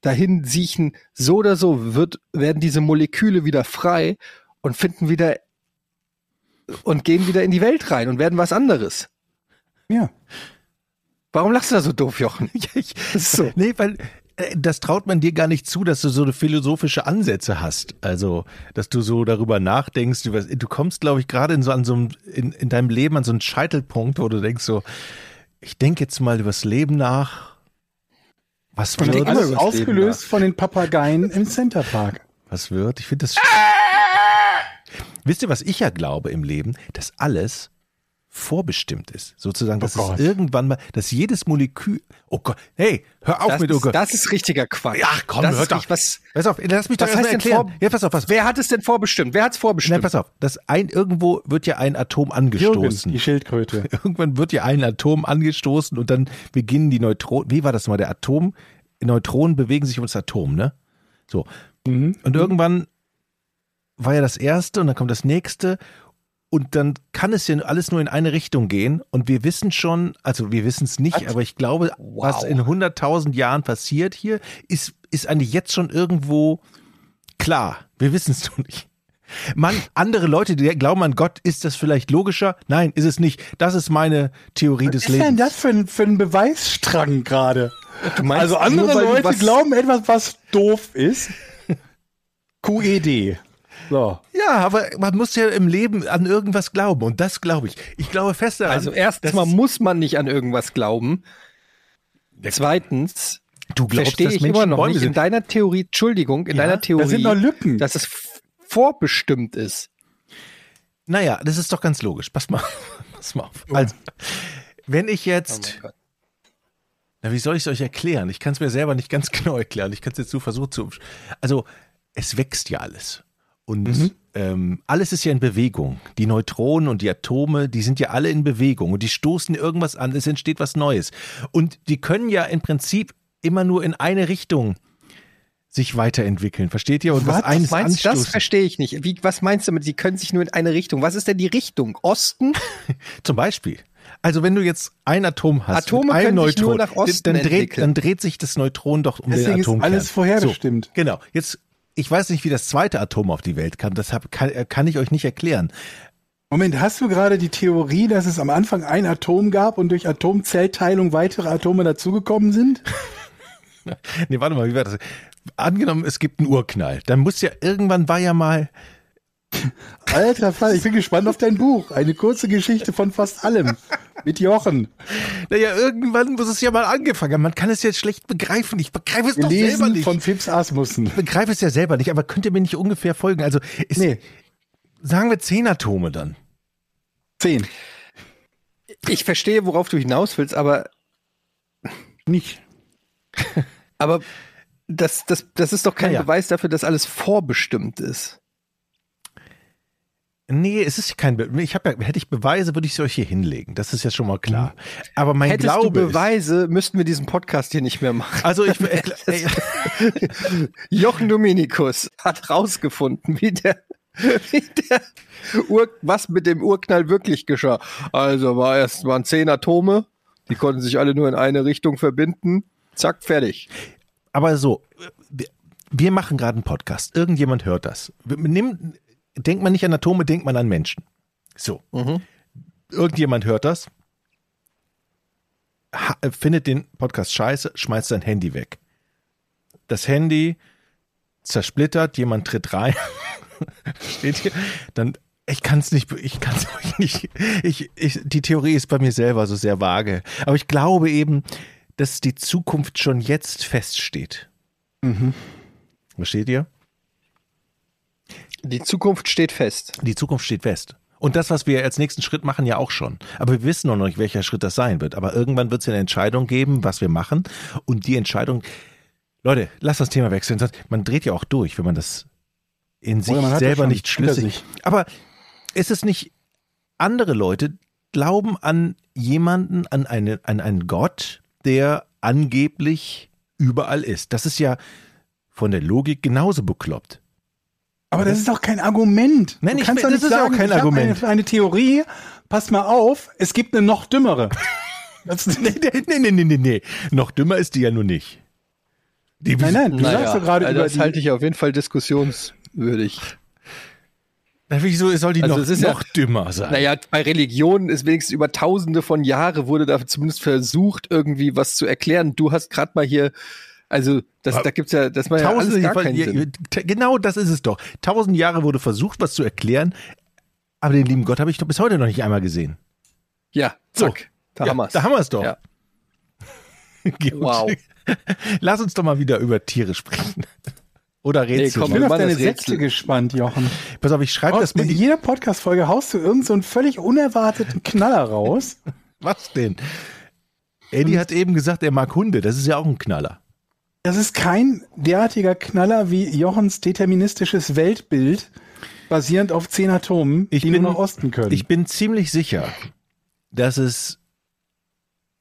dahin siechen, so oder so wird, werden diese Moleküle wieder frei und finden wieder und gehen wieder in die Welt rein und werden was anderes. Ja. Warum lachst du da so doof, Jochen? Ich, Das so. Nee, weil äh, das traut man dir gar nicht zu, dass du so eine philosophische Ansätze hast. Also, dass du so darüber nachdenkst. Über, du kommst, glaube ich, gerade in so an so einem, in, in deinem Leben an so einen Scheitelpunkt, wo du denkst so, ich denke jetzt mal übers Leben nach. Was wird? immer alles ausgelöst von den Papageien im Centerpark. Was wird? Ich finde das. Wisst ihr, was ich ja glaube im Leben? Dass alles vorbestimmt ist. Sozusagen, dass Oh es irgendwann mal, dass jedes Molekül. Oh Gott, hey, hör auf Das, mit oh Gott. das ist richtiger Quatsch. Ach komm, das hör doch. was, Pass auf, lass mich doch was erstmal erklären. vor, Ja, pass auf, was. Wer hat es denn vorbestimmt? Wer hat es Nein, vorbestimmt? pass auf. Das ein, irgendwo wird ja ein Atom Jürgen, angestoßen. die Schildkröte. Irgendwann wird ja ein Atom angestoßen und dann beginnen die Neutronen. Wie war das mal? Der Atom, Neutronen bewegen sich um das Atom, ne? So. Mhm. Und irgendwann war ja das erste und dann kommt das nächste und dann kann es ja alles nur in eine Richtung gehen und wir wissen schon, also wir wissen es nicht, Was? aber ich glaube, was in 100.000 Jahren passiert hier, ist, ist eigentlich jetzt schon irgendwo klar. Wir wissen es nur nicht. Man, andere Leute, die glauben an Gott, ist das vielleicht logischer? Nein, ist es nicht. Das ist meine Theorie Was des ist denn Lebens. das für ein, für ein Beweisstrang gerade? Also andere Leute was- glauben etwas, was doof ist. QED. So. Ja, aber man muss ja im Leben an irgendwas glauben und das glaube ich. Ich glaube fest daran. Also erstens mal muss man nicht an irgendwas glauben. Zweitens du glaubst, verstehe ich immer noch Bäume nicht in deiner Theorie, Entschuldigung, in Ja, deiner Da Theorie, sind noch Lücken. dass es vorbestimmt ist. Naja, das ist doch ganz logisch. Pass mal, pass mal auf. Also, wenn ich Oh jetzt, na, wie soll ich es euch erklären? Ich kann es mir selber nicht ganz genau erklären. Ich kann es jetzt so versuchen zu. Also, es wächst ja alles. Und Mhm. ähm, alles ist ja in Bewegung. Die Neutronen und die Atome, die sind ja alle in Bewegung und die stoßen irgendwas an, es entsteht was Neues. Und die können ja im Prinzip immer nur in eine Richtung sich weiterentwickeln. Versteht ihr? Und was, Was? eines Meinst du, das verstehe ich nicht. Wie, was meinst du damit? Sie können sich nur in eine Richtung. Was ist denn die Richtung? Osten? Zum Beispiel. Also wenn du jetzt ein Atom hast, Atome sich Neutron, nur nach Osten dann, dreht, dann dreht sich das Neutron doch um Deswegen den ist Atomkern. alles vorherbestimmt. So, genau. Jetzt, ich weiß nicht, wie das zweite Atom auf die Welt kam. Das hab, kann, äh, kann ich euch nicht erklären. Moment, hast du gerade die Theorie, dass es am Anfang ein Atom gab und durch Atomzellteilung weitere Atome dazugekommen sind? Nee, warte mal, wie war das? Angenommen, es gibt einen Urknall. Dann muss ja irgendwann war ja mal. Alter Fall, ich bin gespannt auf dein Buch. Eine kurze Geschichte von fast allem. Mit Jochen. Naja, irgendwann muss es ja mal angefangen haben. Man kann es jetzt schlecht begreifen. Ich begreife es doch selber nicht. von Fips Asmussen. ich begreife es ja selber nicht, aber könnt ihr mir nicht ungefähr folgen? Also, ist, Nee, sagen wir zehn Atome dann. zehn. Ich verstehe, worauf du hinaus willst, aber, Nicht. aber das, das, das ist doch kein Ja, ja. Beweis dafür, dass alles vorbestimmt ist. Nee, es ist kein. Be ich habe ja, hätte ich Beweise, würde ich sie euch hier hinlegen. Das ist ja schon mal klar. Aber mein Hättest Glaube. du Beweise, müssten wir diesen Podcast hier nicht mehr machen. Ist, also ich. Äh, äh, Jochen Dominikus hat rausgefunden, wie der, wie der Ur, was mit dem Urknall wirklich geschah. Also war erst waren zehn Atome, die konnten sich alle nur in eine Richtung verbinden. Zack, fertig. aber so, wir, machen gerade einen Podcast. Irgendjemand hört das. Wir- Nimm, denkt man nicht an Atome, denkt man an Menschen. So. Irgendjemand hört das, ha, findet den Podcast scheiße, schmeißt sein Handy weg. Das Handy zersplittert, jemand tritt rein, steht hier, dann ich kann es nicht, ich kann es euch nicht. Ich, ich, die Theorie ist bei mir selber so sehr vage. Aber ich glaube eben, dass die Zukunft schon jetzt feststeht. Versteht ihr? Die Zukunft steht fest. Die Zukunft steht fest. Und das, was wir als nächsten Schritt machen, ja auch schon. Aber wir wissen noch nicht, welcher Schritt das sein wird. Aber irgendwann wird es ja eine Entscheidung geben, was wir machen. Und die Entscheidung, Leute, lass das Thema wechseln. Man dreht ja auch durch, wenn man das in sich Oder selber nicht schlüssig. sich. Aber ist es nicht, andere Leute glauben an jemanden, an, eine, an einen Gott, der angeblich überall ist. Das ist ja von der Logik genauso bekloppt. Aber das ist doch kein Argument. Nein, du ich kannst will- doch das nicht ist auch sagen, kein ich Argument. Eine, eine Theorie, pass mal auf, es gibt eine noch dümmere. Das, Nee, nee, nee, nee, nee, nee. Noch dümmer ist die ja nur nicht. Die, nein, nein, du sagst doch gerade also über das die, halte ich auf jeden Fall diskussionswürdig. Na, Wieso soll die Also noch, es ist ja- noch dümmer sein? Naja, bei Religionen ist wenigstens über tausende von Jahre wurde da zumindest versucht, irgendwie was zu erklären. Du hast gerade mal hier, also das, da gibt's ja, das war ja alles gar keinen ja, Sinn. genau das ist es doch. Tausend Jahre wurde versucht, was zu erklären, aber den lieben Gott habe ich doch bis heute noch nicht einmal gesehen. Ja, zack, da ja, haben wir's. Da haben wir es doch. Ja. Wow. Lass uns doch mal wieder über Tiere sprechen. Oder Rätsel. komm, ich bin wir auf deine. Sätze gespannt, Jochen. Pass auf, ich schreibe das mal. in jeder Podcast-Folge haust du irgend so einen völlig unerwarteten Knaller raus. was denn? Eddie hat eben gesagt, er mag Hunde. Das ist ja auch ein Knaller. Das ist kein derartiger Knaller wie Jochens deterministisches Weltbild, basierend auf zehn Atomen, Ich die bin- nur nach Osten können. Ich bin ziemlich sicher, dass es,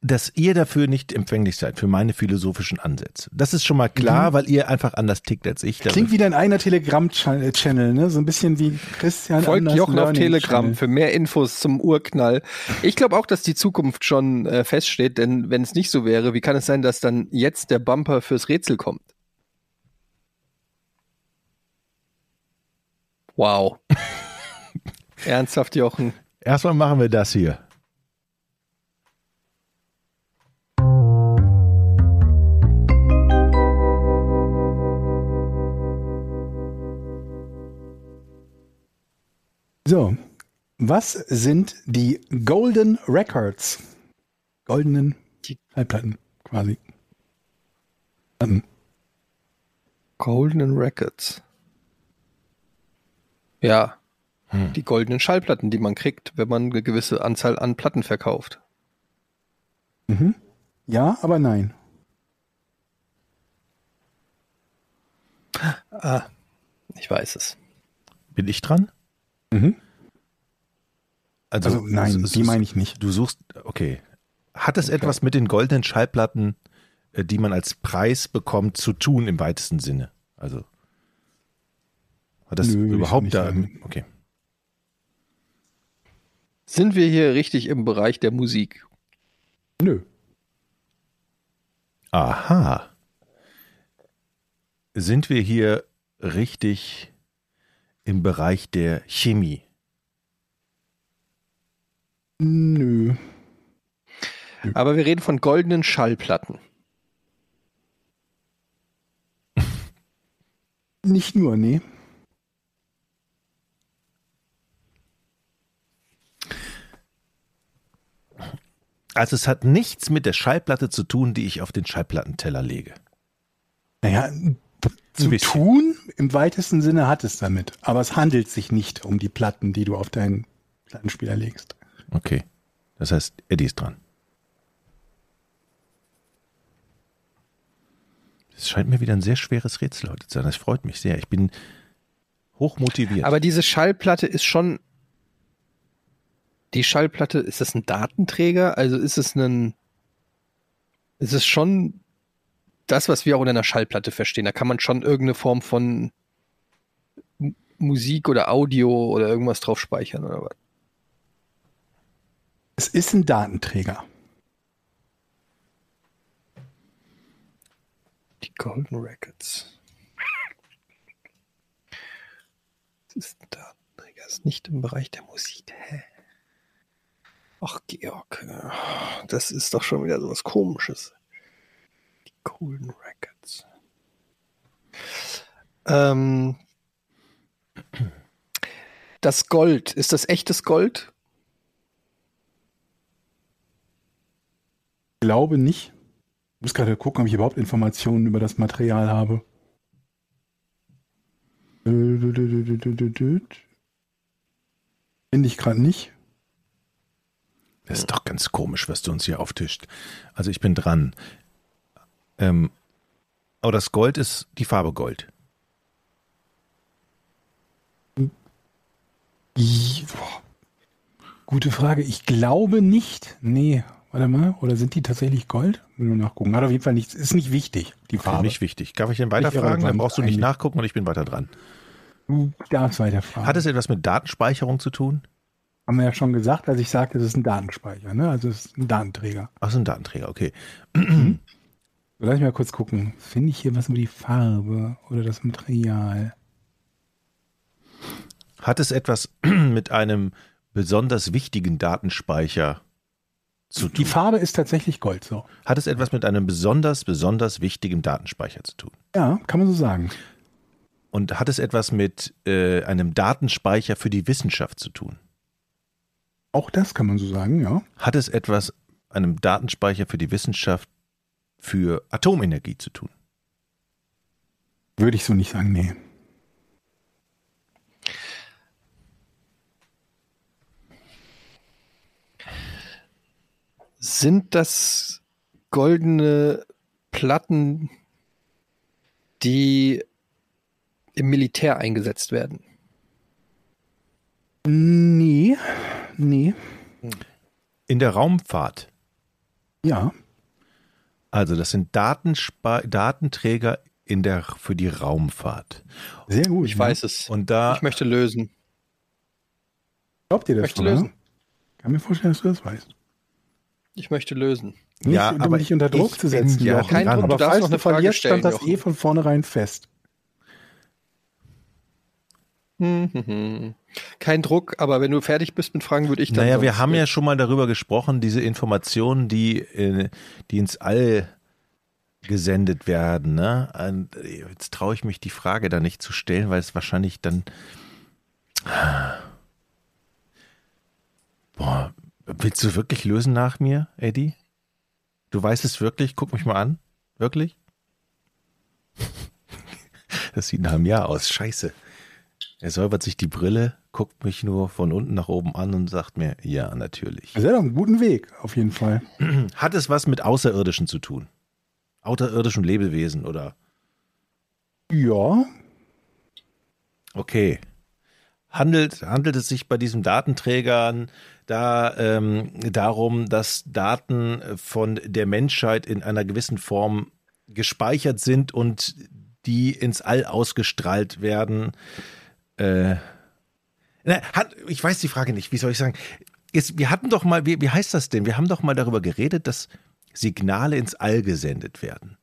dass ihr dafür nicht empfänglich seid, für meine philosophischen Ansätze. Das ist schon mal klar, weil ihr einfach anders tickt als ich. Klingt wie dein eigener Telegram-Channel, ne? So ein bisschen wie Christian Folgt Jochen auf Telegram Channel. für mehr Infos zum Urknall. Ich glaube auch, dass die Zukunft schon äh, feststeht, denn wenn es nicht so wäre, wie kann es sein, dass dann jetzt der Bumper fürs Rätsel kommt? Wow. Ernsthaft, Jochen. Erstmal machen wir das hier. So, was sind die Golden Records? Goldenen Schallplatten quasi. Platten. Golden Records. Ja. Die goldenen Schallplatten, die man kriegt, wenn man eine gewisse Anzahl an Platten verkauft. Ja, aber nein. Ah, ich weiß es. Bin ich dran? Mhm. Also, Also nein, es- die meine ich nicht. Du suchst, okay. Hat es etwas mit den goldenen Schallplatten, äh, die man als Preis bekommt, zu tun im weitesten Sinne? Also hat das Nö, überhaupt da? sagen. Okay. Sind wir hier richtig im Bereich der Musik? Nö. Aha. Sind wir hier richtig im Bereich der Chemie? Nö. Aber wir reden von goldenen Schallplatten. Nicht nur, nee. Also es hat nichts mit der Schallplatte zu tun, die ich auf den Schallplattenteller lege. Naja, zu tun im weitesten Sinne hat es damit. Aber es handelt sich nicht um die Platten, die du auf deinen Plattenspieler legst. Okay. Das heißt, Eddie ist dran. Es scheint mir wieder ein sehr schweres Rätsel heute zu sein. Das freut mich sehr. Ich bin hoch motiviert. Aber diese Schallplatte ist schon. Die Schallplatte, ist das ein Datenträger? Also ist es ein. Ist es schon das, was wir auch unter einer Schallplatte verstehen? Da kann man schon irgendeine Form von M- Musik oder Audio oder irgendwas drauf speichern oder was? Es ist ein Datenträger. Die Golden Records. Das ist ein Datenträger, das ist nicht im Bereich der Musik. Hä? Ach, Georg, das ist doch schon wieder so was Komisches. Golden Records. Ähm, das Gold, ist das echtes Gold? Ich glaube nicht. Ich muss gerade gucken, ob ich überhaupt Informationen über das Material habe. Finde ich gerade nicht. Das ist doch ganz komisch, was du uns hier auftischt. Also ich bin dran. Ähm, aber das Gold ist die Farbe Gold. Gute Frage. Ich glaube nicht. Nee, warte mal. Oder sind die tatsächlich Gold? Will nur nachgucken. Hat auf jeden Fall nichts. Ist nicht wichtig, die Farbe. mich wichtig. Darf ich denn weiterfragen? Dann brauchst du nicht nachgucken und ich bin weiter dran. Du darfst weiterfragen. Hat es etwas mit Datenspeicherung zu tun? Haben wir ja schon gesagt, als ich sagte, es ist ein Datenspeicher. Ne? Also es ist ein Datenträger. Ach, so ein Datenträger, okay. Lass mich mal kurz gucken. Finde ich hier was über die Farbe oder das Material? Hat es etwas mit einem besonders wichtigen Datenspeicher zu Die tun? Farbe ist tatsächlich Gold. So. Hat es etwas mit einem besonders, besonders wichtigen Datenspeicher zu tun? Ja, kann man so sagen. Und hat es etwas mit äh, einem Datenspeicher für die Wissenschaft zu tun? Auch das kann man so sagen, ja. Hat es etwas einem Datenspeicher für die Wissenschaft für Atomenergie zu tun? Würde ich so nicht sagen, nee. Sind das goldene Platten, die im Militär eingesetzt werden? Nee, nee, In der Raumfahrt. ja. Also das sind Datenspe Datenträger in der, für die Raumfahrt. Sehr gut. Ich ja. weiß es. Und da Ich möchte lösen. Glaubt ihr das möchte schon, lösen. ja? Kann mir vorstellen, dass du das weißt. Ich möchte lösen. Nicht, Ja, um aber dich unter Druck ich zu setzen, ja Jochen. Kein. Druck, Aber falls noch du eine Frage verlierst, stellen. stand das Jochen. eh von vornherein fest. Hm, hm, hm. Kein Druck, aber wenn du fertig bist mit Fragen, würde ich dann. Naja, wir haben ja schon mal darüber gesprochen, diese Informationen, die, äh, die ins All gesendet werden. Ne? Und jetzt traue ich mich, die Frage da nicht zu stellen, weil es wahrscheinlich dann. Boah, willst du wirklich lösen nach mir, Eddie? Du weißt es wirklich? Guck mich mal an. Wirklich? Das sieht nach einem Jahr aus. Scheiße. Er säubert sich die Brille, guckt mich nur von unten nach oben an und sagt mir, ja, natürlich. Also er hat einen guten Weg, auf jeden Fall. Hat es was mit Außerirdischen zu tun? Außerirdischen Lebewesen oder? Ja, Okay. Handelt, handelt es sich bei diesem Datenträgern da ähm, darum, dass Daten von der Menschheit in einer gewissen Form gespeichert sind und die ins All ausgestrahlt werden? Äh, na, hat, ich weiß die Frage nicht, wie soll ich sagen? Jetzt, wir hatten doch mal, wie, wie heißt das denn? Wir haben doch mal darüber geredet, dass Signale ins All gesendet werden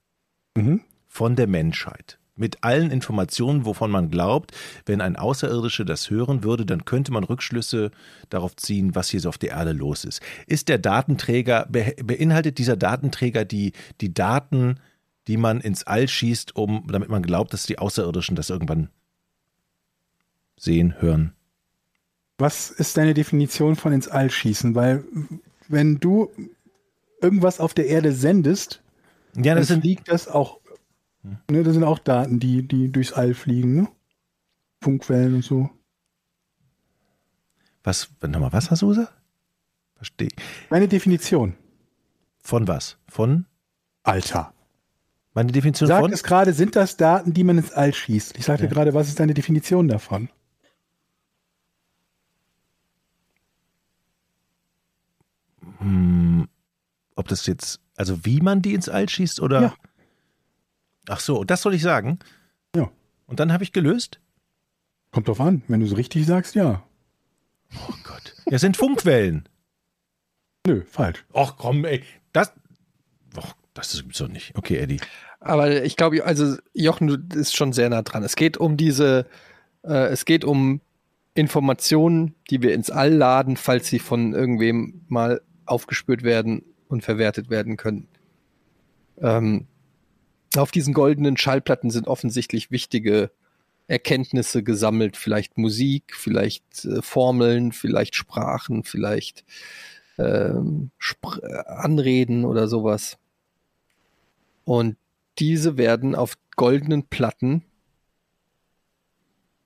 Mhm. von der Menschheit. mit allen Informationen, wovon man glaubt, wenn ein Außerirdischer das hören würde, dann könnte man Rückschlüsse darauf ziehen, was hier so auf der Erde los ist. Ist der Datenträger, be beinhaltet dieser Datenträger die, die Daten, die man ins All schießt, um, damit man glaubt, dass die Außerirdischen das irgendwann sehen, hören? Was ist deine Definition von ins All schießen? Weil wenn du irgendwas auf der Erde sendest, Ja, dann das sind fliegt das auch. Ne, das sind auch Daten, die, die durchs All fliegen, ne? Funkwellen und so. was, nochmal, was hast du gesagt? Verstehe. Meine Definition. Von was? Von? Alter. Meine Definition Sag von? es gerade, sind das Daten, die man ins All schießt? Ich sagte gerade, was ist deine Definition davon? Ob das jetzt, also wie man die ins All schießt oder? Ja. Ach so, das soll ich sagen. Ja. Und dann habe ich gelöst? Kommt drauf an. Wenn du es richtig sagst, ja. Oh Gott. Ja, sind Funkwellen. Nö, falsch. Ach komm, ey. Das. Och, das gibt's doch nicht. Okay, Eddie. Aber ich glaube, also Jochen, du ist schon sehr nah dran. Es geht um diese, äh, es geht um Informationen, die wir ins All laden, falls sie von irgendwem mal aufgespürt werden und verwertet werden können. Ähm, auf diesen goldenen Schallplatten sind offensichtlich wichtige Erkenntnisse gesammelt, vielleicht Musik, vielleicht äh, Formeln, vielleicht Sprachen, vielleicht ähm, Spr äh, Anreden oder sowas. Und diese werden auf goldenen Platten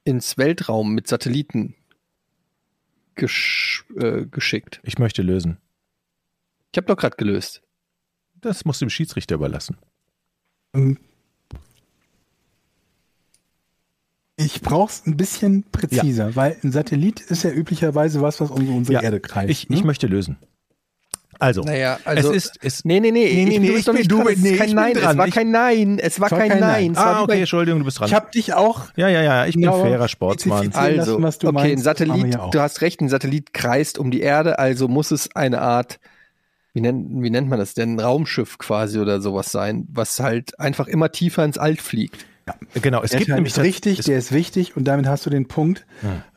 ins Weltraum mit Satelliten gesch äh, geschickt. Ich möchte lösen. Ich habe doch gerade gelöst. Das musst du dem Schiedsrichter überlassen. Ähm, Ich brauch's ein bisschen präziser, weil ein Satellit ist ja üblicherweise was, was um unsere Ja, Erde kreist. Ich, ich ne? möchte lösen. Also, Naja, also. es ist. Es, Nee, nee, nee, Nee, nee, ich, nee, du bist ich doch bin- nicht du Es nee, ich bin Nein, dran. es war Ich- kein Nein, es war Es kein kein Nein. Nein. Es ah, bei- okay, Entschuldigung, du bist dran. Ich habe dich auch ja, ja, ja, ich bin Genau. fairer Sportsmann. Also, lassen, was du okay, meinst, ein Satellit, ja du hast recht, ein Satellit kreist um die Erde, also muss es eine Art, wie nennt, wie nennt man das denn, ein Raumschiff quasi oder sowas sein, was halt einfach immer tiefer ins All fliegt. Genau, es Der gibt Teil nämlich ist richtig, es, der ist wichtig und damit hast du den Punkt.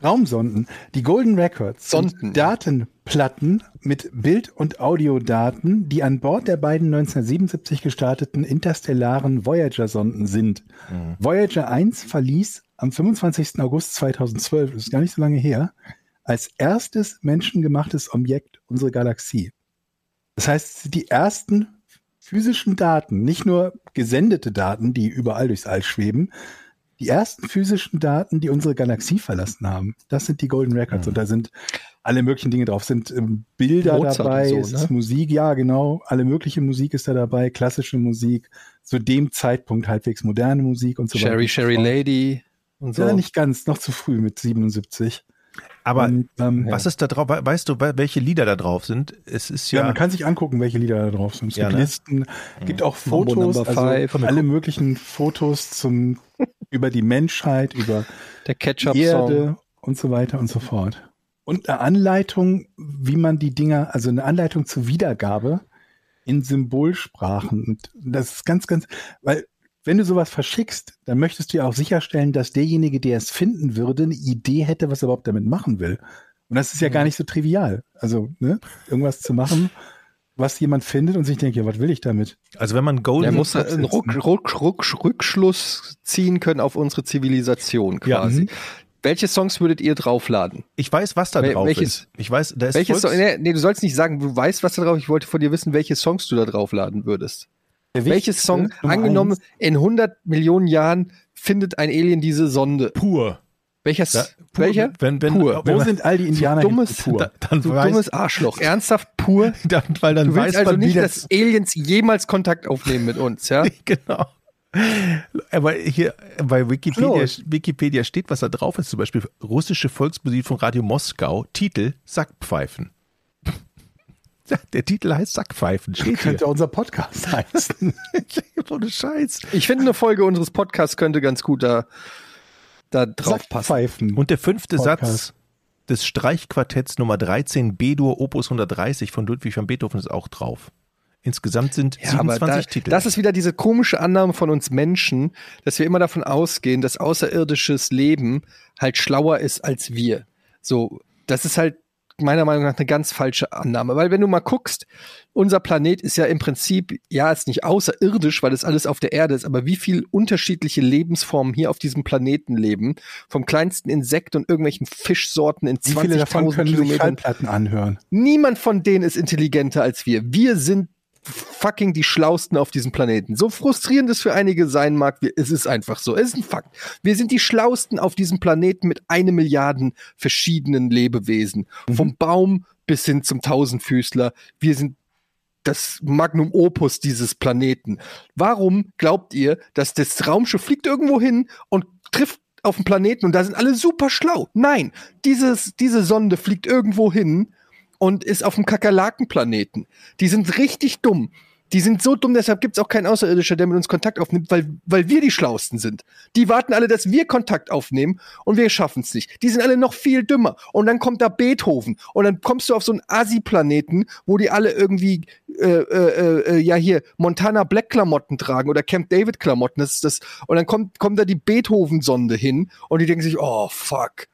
Raumsonden. Die Golden Records Sonden. sind Datenplatten mit Bild- und Audiodaten, die an Bord der beiden 1977 gestarteten interstellaren Voyager-Sonden sind. Voyager 1 verließ am 25. August 2012, das ist gar nicht so lange her, als erstes menschengemachtes Objekt unsere Galaxie. Das heißt, die ersten physischen Daten, nicht nur gesendete Daten, die überall durchs All schweben, die ersten physischen Daten, die unsere Galaxie verlassen haben. Das sind die Golden Records und da sind alle möglichen Dinge drauf. Sind ähm, Bilder Mozart dabei, so, ne? ist Musik, ja genau, alle mögliche Musik ist da dabei, klassische Musik, zu dem Zeitpunkt halbwegs moderne Musik und so weiter. Sherry, so Sherry fort. Lady und so. Ja, nicht ganz, noch zu früh mit 77. aber und, ähm, was ist da drauf? We- Weißt du, we- welche Lieder da drauf sind? Es ist Ja, ja. man kann sich angucken, welche Lieder da drauf sind. Es Ja, gibt ne? Listen, gibt auch Fotos, also Five. alle möglichen Fotos zum, über die Menschheit, über Der die Ketchup-Song. Erde und so weiter und so fort. Und eine Anleitung, wie man die Dinger, also eine Anleitung zur Wiedergabe in Symbolsprachen. Und das ist ganz, ganz, weil wenn du sowas verschickst, dann möchtest du ja auch sicherstellen, dass derjenige, der es finden würde, eine Idee hätte, was er überhaupt damit machen will. Und das ist ja gar nicht so trivial. Also, ne, irgendwas zu machen, was jemand findet und sich denkt, ja, was will ich damit? Also wenn man Er Golden. muss einen Ruck, Ruck, Ruck, Rückschluss ziehen können auf unsere Zivilisation Ja, quasi. mhm. Welche Songs würdet ihr draufladen? ich weiß, was da Wel- drauf welches- ist. Ich weiß, da ist Welche Volks- Song, nee, nee, du sollst nicht sagen, du weißt, was da drauf ist. Ich wollte von dir wissen, welche Songs du da draufladen würdest. Welches Song, angenommen, eins, in 100 Millionen Jahren findet ein Alien diese Sonde. pur. Welches, Ja, pur. welcher? Wenn, wenn, Pur. wenn wo sind all die Indianer dummes- jetzt pur? da, dann Du weiß, dummes Arschloch. Ernsthaft pur? dann, weil dann Du willst weiß also man, wie nicht, das dass Aliens jemals Kontakt aufnehmen mit uns, ja? genau. Aber hier bei Wikipedia. Wikipedia steht, was da drauf ist. Zum Beispiel russische Volksmusik von Radio Moskau. Titel Sackpfeifen. Ja, Der Titel heißt Sackpfeifen. Steht hier. Könnte unser Podcast heißen. Ohne Scheiß. Ich finde, eine Folge unseres Podcasts könnte ganz gut da, da drauf passen. Pfeifen. Und der fünfte Podcast. Satz des Streichquartetts Nummer 13 B-Dur Opus 130 von Ludwig van Beethoven ist auch drauf. Insgesamt sind Ja, aber 27 da, Titel. das ist wieder diese komische Annahme von uns Menschen, dass wir immer davon ausgehen, dass außerirdisches Leben halt schlauer ist als wir. So, das ist halt meiner Meinung nach eine ganz falsche Annahme, weil wenn du mal guckst, unser Planet ist ja im Prinzip, ja, ist nicht außerirdisch, weil das alles auf der Erde ist, aber wie viel unterschiedliche Lebensformen hier auf diesem Planeten leben, vom kleinsten Insekt und irgendwelchen Fischsorten in Wie viele davon 20.000 können sich Kilometern. Schallplatten anhören? Niemand von denen ist intelligenter als wir. Wir sind fucking die Schlausten auf diesem Planeten. So frustrierend es für einige sein mag, wir, es ist einfach so. Es ist ein Fakt. Wir sind die Schlausten auf diesem Planeten mit eine Milliarden verschiedenen Lebewesen. Vom Baum bis hin zum Tausendfüßler. Wir sind das Magnum Opus dieses Planeten. Warum glaubt ihr, dass das Raumschiff fliegt irgendwo hin und trifft auf den Planeten und da sind alle super schlau? Nein, dieses, diese Sonde fliegt irgendwo hin und ist auf dem Kakerlakenplaneten. Die sind richtig dumm. Die sind so dumm, deshalb gibt's auch keinen Außerirdischer, der mit uns Kontakt aufnimmt, weil, weil wir die Schlausten sind. Die warten alle, dass wir Kontakt aufnehmen und wir schaffen's nicht. Die sind alle noch viel dümmer. Und dann kommt da Beethoven und dann kommst du auf so einen Asi-Planeten, wo die alle irgendwie, äh, äh, äh, ja hier, Montana Black-Klamotten tragen oder Camp David-Klamotten. Das ist das. Und dann kommt, kommt da die Beethoven-Sonde hin und die denken sich, oh fuck.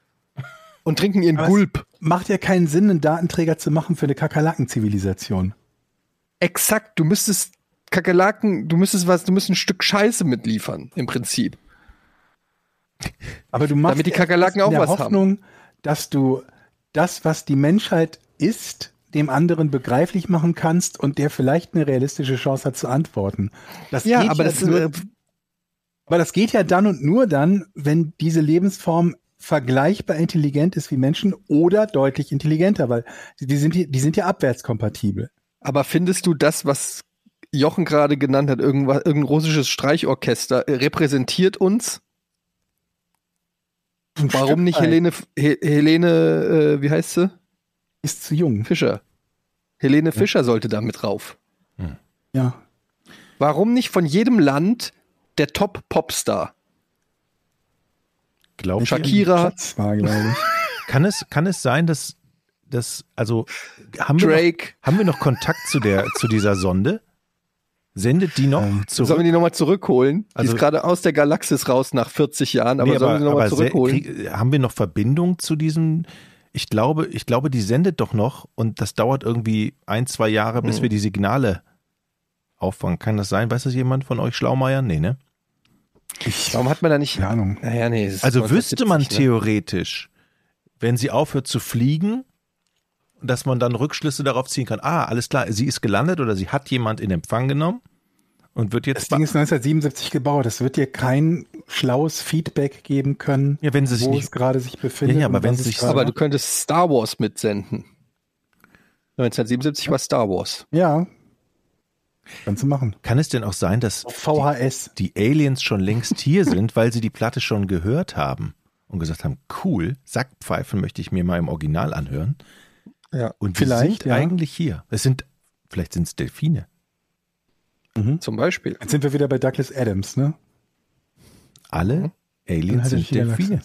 Und trinken ihren Aber Gulp. Macht ja keinen Sinn, einen Datenträger zu machen für eine Kakerlaken-Zivilisation. Exakt, du müsstest Kakerlaken, du müsstest was, du müsstest ein Stück Scheiße mitliefern, im Prinzip. Aber du machst Damit die Kakerlaken auch in der was haben. Hoffnung, dass du das, was die Menschheit ist, dem anderen begreiflich machen kannst und der vielleicht eine realistische Chance hat zu antworten. Das Ja, aber das ist, nur, äh, aber das geht ja dann und nur dann, wenn diese Lebensform vergleichbar intelligent ist wie Menschen oder deutlich intelligenter, weil die, sind, die, sind ja abwärtskompatibel. aber findest du das, was Jochen gerade genannt hat, irgendwas, irgendein russisches Streichorchester, äh, repräsentiert uns? Ein Warum nicht. Helene, He Helene, äh, wie heißt sie? Ist zu jung. Fischer. Helene Fischer sollte da mit drauf. Ja. Warum nicht von jedem Land der Top-Popstar? Glaubt Shakira, war, glaube ich. kann es, kann es sein, dass, dass also haben wir, noch, Drake. haben wir noch Kontakt zu der, zu dieser Sonde? Sendet die noch Ähm, zurück? Sollen wir die nochmal zurückholen? die Also- ist gerade aus der Galaxis raus nach 40 Jahren, aber Nee, sollen wir sie nochmal zurückholen? krieg- haben wir noch Verbindung zu diesem? Ich glaube, ich glaube, die sendet doch noch und das dauert irgendwie ein, zwei Jahre, bis Hm. wir die Signale auffangen. Kann das sein? Weiß das jemand von euch, Schlaumeier? Nee, ne? Ich, Warum hat man da nicht. keine Ahnung. Naja, nee. es ist Also wüsste man 1970, ne? theoretisch, wenn sie aufhört zu fliegen, dass man dann Rückschlüsse darauf ziehen kann, ah, alles klar, sie ist gelandet oder sie hat jemand in Empfang genommen und wird Das jetzt Ding ist 1977 gebaut. Es wird dir kein schlaues Feedback geben können, ja, wenn sie sich wo nicht es gerade sich befindet. Ja, ja, aber wenn es sich- gerade Aber du könntest Star Wars mitsenden. 1977 war Star Wars. ja, kannst du machen. kann es denn auch sein, dass VHS. die Aliens schon längst hier sind, weil sie die Platte schon gehört haben und gesagt haben, cool, Sackpfeifen möchte ich mir mal im Original anhören. Ja. Und Vielleicht, die sind ja. eigentlich hier. Es sind, vielleicht sind es Delfine. Zum Beispiel. Jetzt sind wir wieder bei Douglas Adams, ne? Alle Aliens Dann hatte sind Delfine.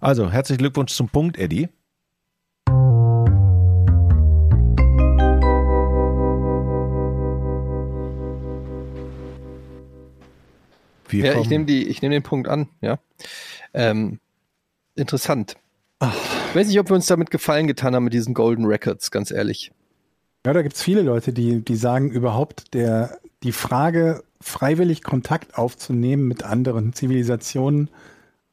Also, herzlichen Glückwunsch zum Punkt, Eddie. Wir Ja, ich kommen- ich nehme den Punkt an, ja. Ähm, interessant. Ich weiß nicht, ob wir uns damit gefallen getan haben mit diesen Golden Records, ganz ehrlich. Ja, da gibt's viele Leute, die, die sagen überhaupt, der, die Frage, freiwillig Kontakt aufzunehmen mit anderen Zivilisationen,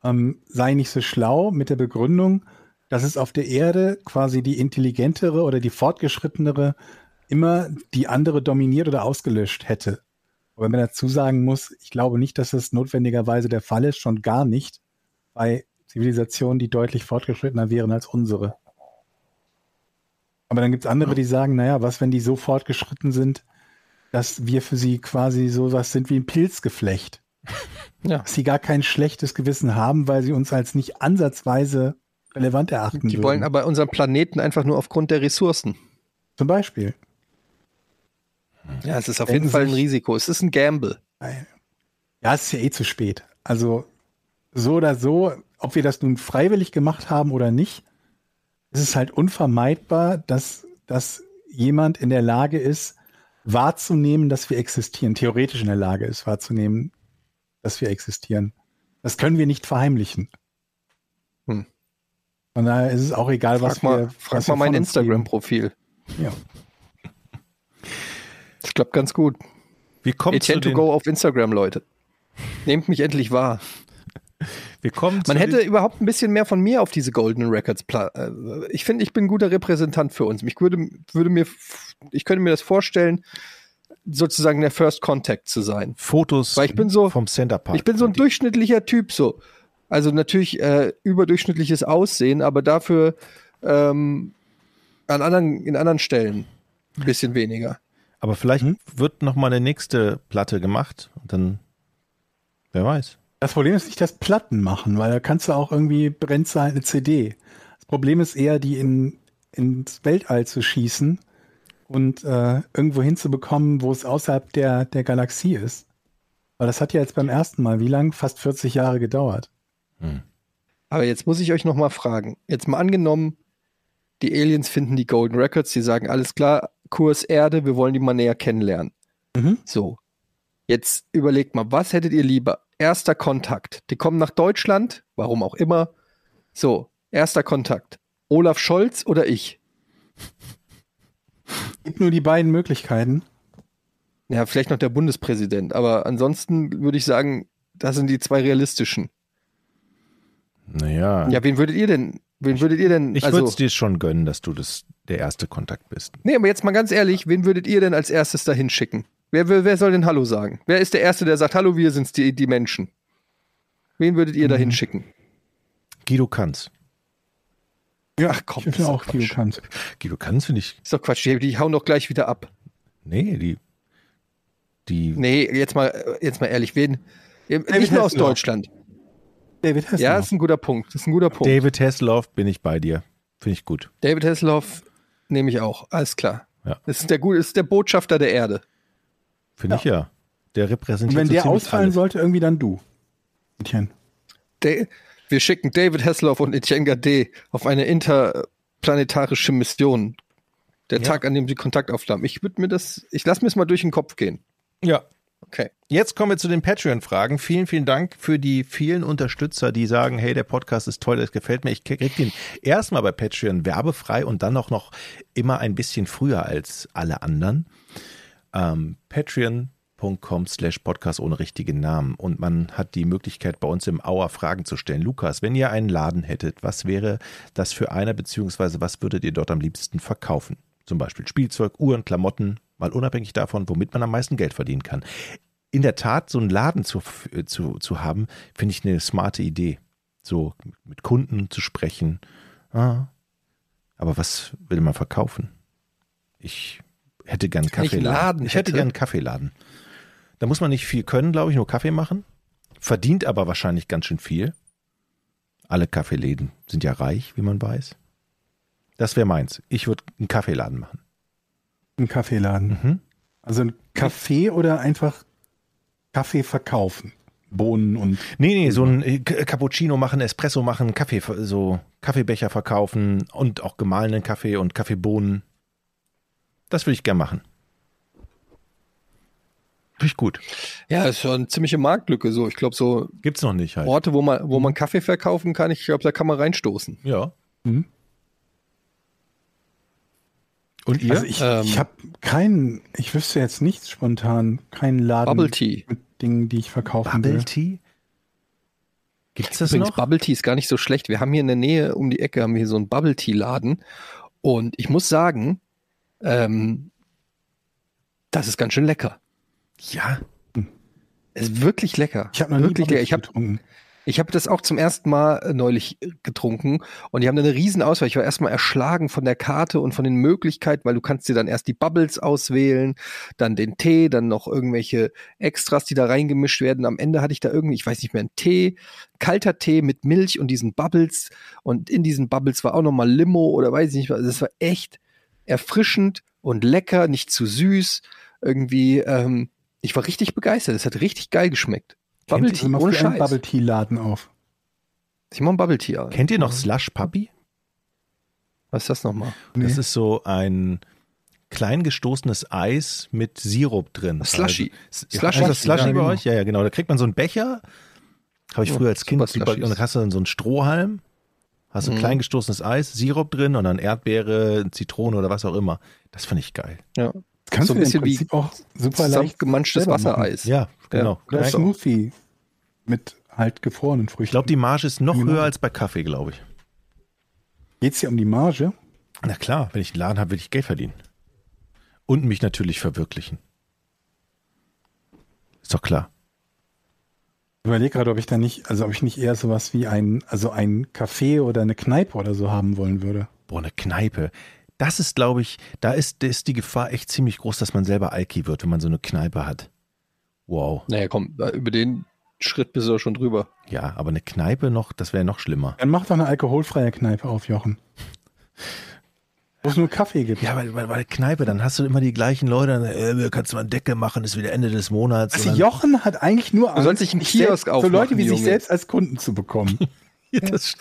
ähm, sei nicht so schlau mit der Begründung, dass es auf der Erde quasi die intelligentere oder die fortgeschrittenere immer die andere dominiert oder ausgelöscht hätte. Aber wenn man dazu sagen muss, ich glaube nicht, dass das notwendigerweise der Fall ist, schon gar nicht bei Zivilisationen, die deutlich fortgeschrittener wären als unsere. Aber dann gibt's andere, die sagen, naja, was, wenn die so fortgeschritten sind, dass wir für sie quasi so was sind wie ein Pilzgeflecht. Ja. Dass sie gar kein schlechtes Gewissen haben, weil sie uns als nicht ansatzweise relevant erachten Die würden. wollen aber unseren Planeten einfach nur aufgrund der Ressourcen. Zum Beispiel. Ja, es ist auf jeden Fall ein Risiko. Es ist ein Gamble. Ja, es ist ja eh zu spät. Also so oder so, ob wir das nun freiwillig gemacht haben oder nicht, ist es halt unvermeidbar, dass, dass jemand in der Lage ist, wahrzunehmen, dass wir existieren, theoretisch in der Lage ist, wahrzunehmen, dass wir existieren. Das können wir nicht verheimlichen. Hm. Von daher ist es auch egal, was Frag mal, wir. frag was mal mein Instagram-Profil. Ja. Das klappt ganz gut. Wir kommen, zu Etienne to den, go auf Instagram, Leute. Nehmt mich endlich wahr. wir kommen Man hätte den, überhaupt ein bisschen mehr von mir auf diese Golden Records. äh, Ich finde, ich bin ein guter Repräsentant für uns. Ich würde, würde mir, ich könnte mir das vorstellen, sozusagen der First Contact zu sein. Fotos Weil ich bin so- vom Center Park. Ich bin so ein durchschnittlicher Typ, so. Also natürlich äh, überdurchschnittliches Aussehen, aber dafür ähm, an anderen, in anderen Stellen ein bisschen weniger. Aber vielleicht Hm? wird noch mal eine nächste Platte gemacht und dann, wer weiß. Das Problem ist nicht das Platten machen, weil da kannst du auch irgendwie brennt halt eine CD. Das Problem ist eher, die in, ins Weltall zu schießen und äh, irgendwo hinzubekommen, wo es außerhalb der, der Galaxie ist. Weil das hat ja jetzt beim ersten Mal, wie lang? Fast 40 Jahre gedauert. Aber jetzt muss ich euch noch mal fragen. Jetzt mal angenommen, die Aliens finden die Golden Records, die sagen, alles klar, Kurs Erde, wir wollen die mal näher kennenlernen. Mhm. So. Jetzt überlegt mal, was hättet ihr lieber? Erster Kontakt. Die kommen nach Deutschland, warum auch immer. So, erster Kontakt. Olaf Scholz oder ich? Gibt nur die beiden Möglichkeiten. Ja, vielleicht noch der Bundespräsident, aber ansonsten würde ich sagen, das sind die zwei realistischen. Naja, Ja, wen würdet ihr denn, wen würdet ihr denn, ich also, würde es dir schon gönnen, dass du das der erste Kontakt bist. nee, aber jetzt mal ganz ehrlich, wen würdet ihr denn als erstes dahin schicken? Wer, wer, wer soll denn Hallo sagen? Wer ist der Erste, der sagt, Hallo, wir sind's, die, die Menschen? Wen würdet ihr dahin schicken? Guido Kanz. Ja, Ach komm, ich das ist finde doch auch Guido Quatsch. Kanz. Guido Kanz finde ich, Ist doch Quatsch, die, die hauen doch gleich wieder ab. nee, die, die, Nee, jetzt mal, jetzt mal ehrlich, wen? Nicht nur aus. Deutschland. David Ja, Hasselhoff. ist ein guter Punkt. Das ist ein guter Punkt. David Hasselhoff bin ich bei dir. Finde ich gut. David Hasselhoff nehme ich auch. Alles klar. Ja. Das ist der gut, ist der Botschafter der Erde. Finde ich ja. Der Und repräsentiert wenn so der ausfallen alles. sollte, irgendwie dann du. Etienne. Wir schicken David Hasselhoff und Etienne Gade auf eine interplanetarische Mission. Der Ja. Tag, an dem sie Kontakt aufnahmen. Ich würde mir das, ich lasse mir es mal durch den Kopf gehen. Ja, Okay. Jetzt kommen wir zu den Patreon-Fragen. Vielen, vielen Dank für die vielen Unterstützer, die sagen, hey, der Podcast ist toll, das gefällt mir. Ich krieg den erstmal bei Patreon werbefrei und dann auch noch immer ein bisschen früher als alle anderen. Ähm, Patreon.com slash Podcast ohne richtigen Namen. Und man hat die Möglichkeit, bei uns im Auer Fragen zu stellen. Lukas, wenn ihr einen Laden hättet, was wäre das für einer, beziehungsweise was würdet ihr dort am liebsten verkaufen? Zum Beispiel Spielzeug, Uhren, Klamotten, mal unabhängig davon, womit man am meisten Geld verdienen kann in der Tat so einen Laden zu, zu, zu haben, finde ich eine smarte Idee. So mit Kunden zu sprechen. Ah. Aber was will man verkaufen? Ich hätte gern einen Kaffeeladen. Laden ich hätte hätte? gern einen Kaffeeladen. Da muss man nicht viel können, glaube ich, nur Kaffee machen. Verdient aber wahrscheinlich ganz schön viel. Alle Kaffeeläden sind ja reich, wie man weiß. Das wäre meins. Ich würde einen Kaffeeladen machen. Ein Kaffeeladen. Mhm. Also ein Kaffee oder einfach Kaffee verkaufen. Bohnen und Nee, nee, so ein äh, Cappuccino machen, Espresso machen, Kaffee, so Kaffeebecher verkaufen und auch gemahlenen Kaffee und Kaffeebohnen. Das würde ich gern machen. Finde ich gut. Ja, ist schon eine ziemliche Marktlücke. So, ich glaube, so Gibt's noch nicht halt. Orte, wo man, wo man Kaffee verkaufen kann, ich glaube, da kann man reinstoßen. Ja. Mhm. Und ihr? Also ich, Ähm. ich habe keinen, ich wüsste jetzt nicht spontan, keinen Laden Bubble Tea. mit Dingen, die ich verkaufen Bubble will. Tea? Gibt's das Übrigens, noch? Bubble Tea ist gar nicht so schlecht. Wir haben hier in der Nähe um die Ecke haben wir hier so einen Bubble Tea Laden und ich muss sagen, ähm, das ist ganz schön lecker. Ja. Es ist wirklich lecker. Ich habe wirklich Bubble lecker. Ich habe getrunken. Ich hab das auch zum ersten Mal äh, neulich äh, getrunken und die haben da eine riesen Auswahl. Ich war erstmal erschlagen von der Karte und von den Möglichkeiten, weil du kannst dir dann erst die Bubbles auswählen, dann den Tee, dann noch irgendwelche Extras, die da reingemischt werden. Am Ende hatte ich da irgendwie, ich weiß nicht mehr, einen Tee, kalter Tee mit Milch und diesen Bubbles und in diesen Bubbles war auch nochmal Limo oder weiß ich nicht was. Also Das war echt erfrischend und lecker, nicht zu süß. Irgendwie, ähm, ich war richtig begeistert. Es hat richtig geil geschmeckt. Bubble Tea, ohne Scheiß. Bubble Tea Laden auf. Ich mach einen Bubble Tea. Kennt ihr noch Slush Puppy? Was ist das nochmal? Nee. Das ist so ein klein gestoßenes Eis mit Sirup drin. Slushy. Also, Slushy. Ist das Slushy Ja, bei genau. euch? Ja, ja, genau. Da kriegt man so einen Becher. Habe ich früher als Kind super und dann hast du dann so einen Strohhalm. Hast du klein gestoßenes Eis, Sirup drin und dann Erdbeere, Zitrone oder was auch immer. Das finde ich geil. Ja. Das kannst So du ein im bisschen wie auch super leicht machen. Wassereis. Ja, genau. Oder ich Smoothie mit halt gefrorenen Früchten. glaube, die Marge ist noch Genau. höher als bei Kaffee, glaube ich. Geht's hier um die Marge? Na klar, wenn ich einen Laden habe, will ich Geld verdienen. Und mich natürlich verwirklichen. Ist doch klar. Ich überlege gerade, ob ich da nicht, also ob ich nicht eher sowas wie ein, also ein Café oder eine Kneipe oder so haben wollen würde. Boah, eine Kneipe. Das ist, glaube ich, da ist, da ist die Gefahr echt ziemlich groß, dass man selber Alki wird, wenn man so eine Kneipe hat. Wow. Naja, komm, da- über den Schritt bist du schon drüber. Ja, aber eine Kneipe noch, das wäre noch schlimmer. Dann mach doch eine alkoholfreie Kneipe auf, Jochen. Wo es nur Kaffee gibt. Ja, weil, weil, weil Kneipe, dann hast du immer die gleichen Leute, dann, äh, kannst du mal einen Deckel machen, ist wieder Ende des Monats. Also Jochen hat eigentlich nur Du sollst dich einen sich Kiosk selbst, für aufmachen, Leute wie sich Junge. selbst als Kunden zu bekommen. Ja, das,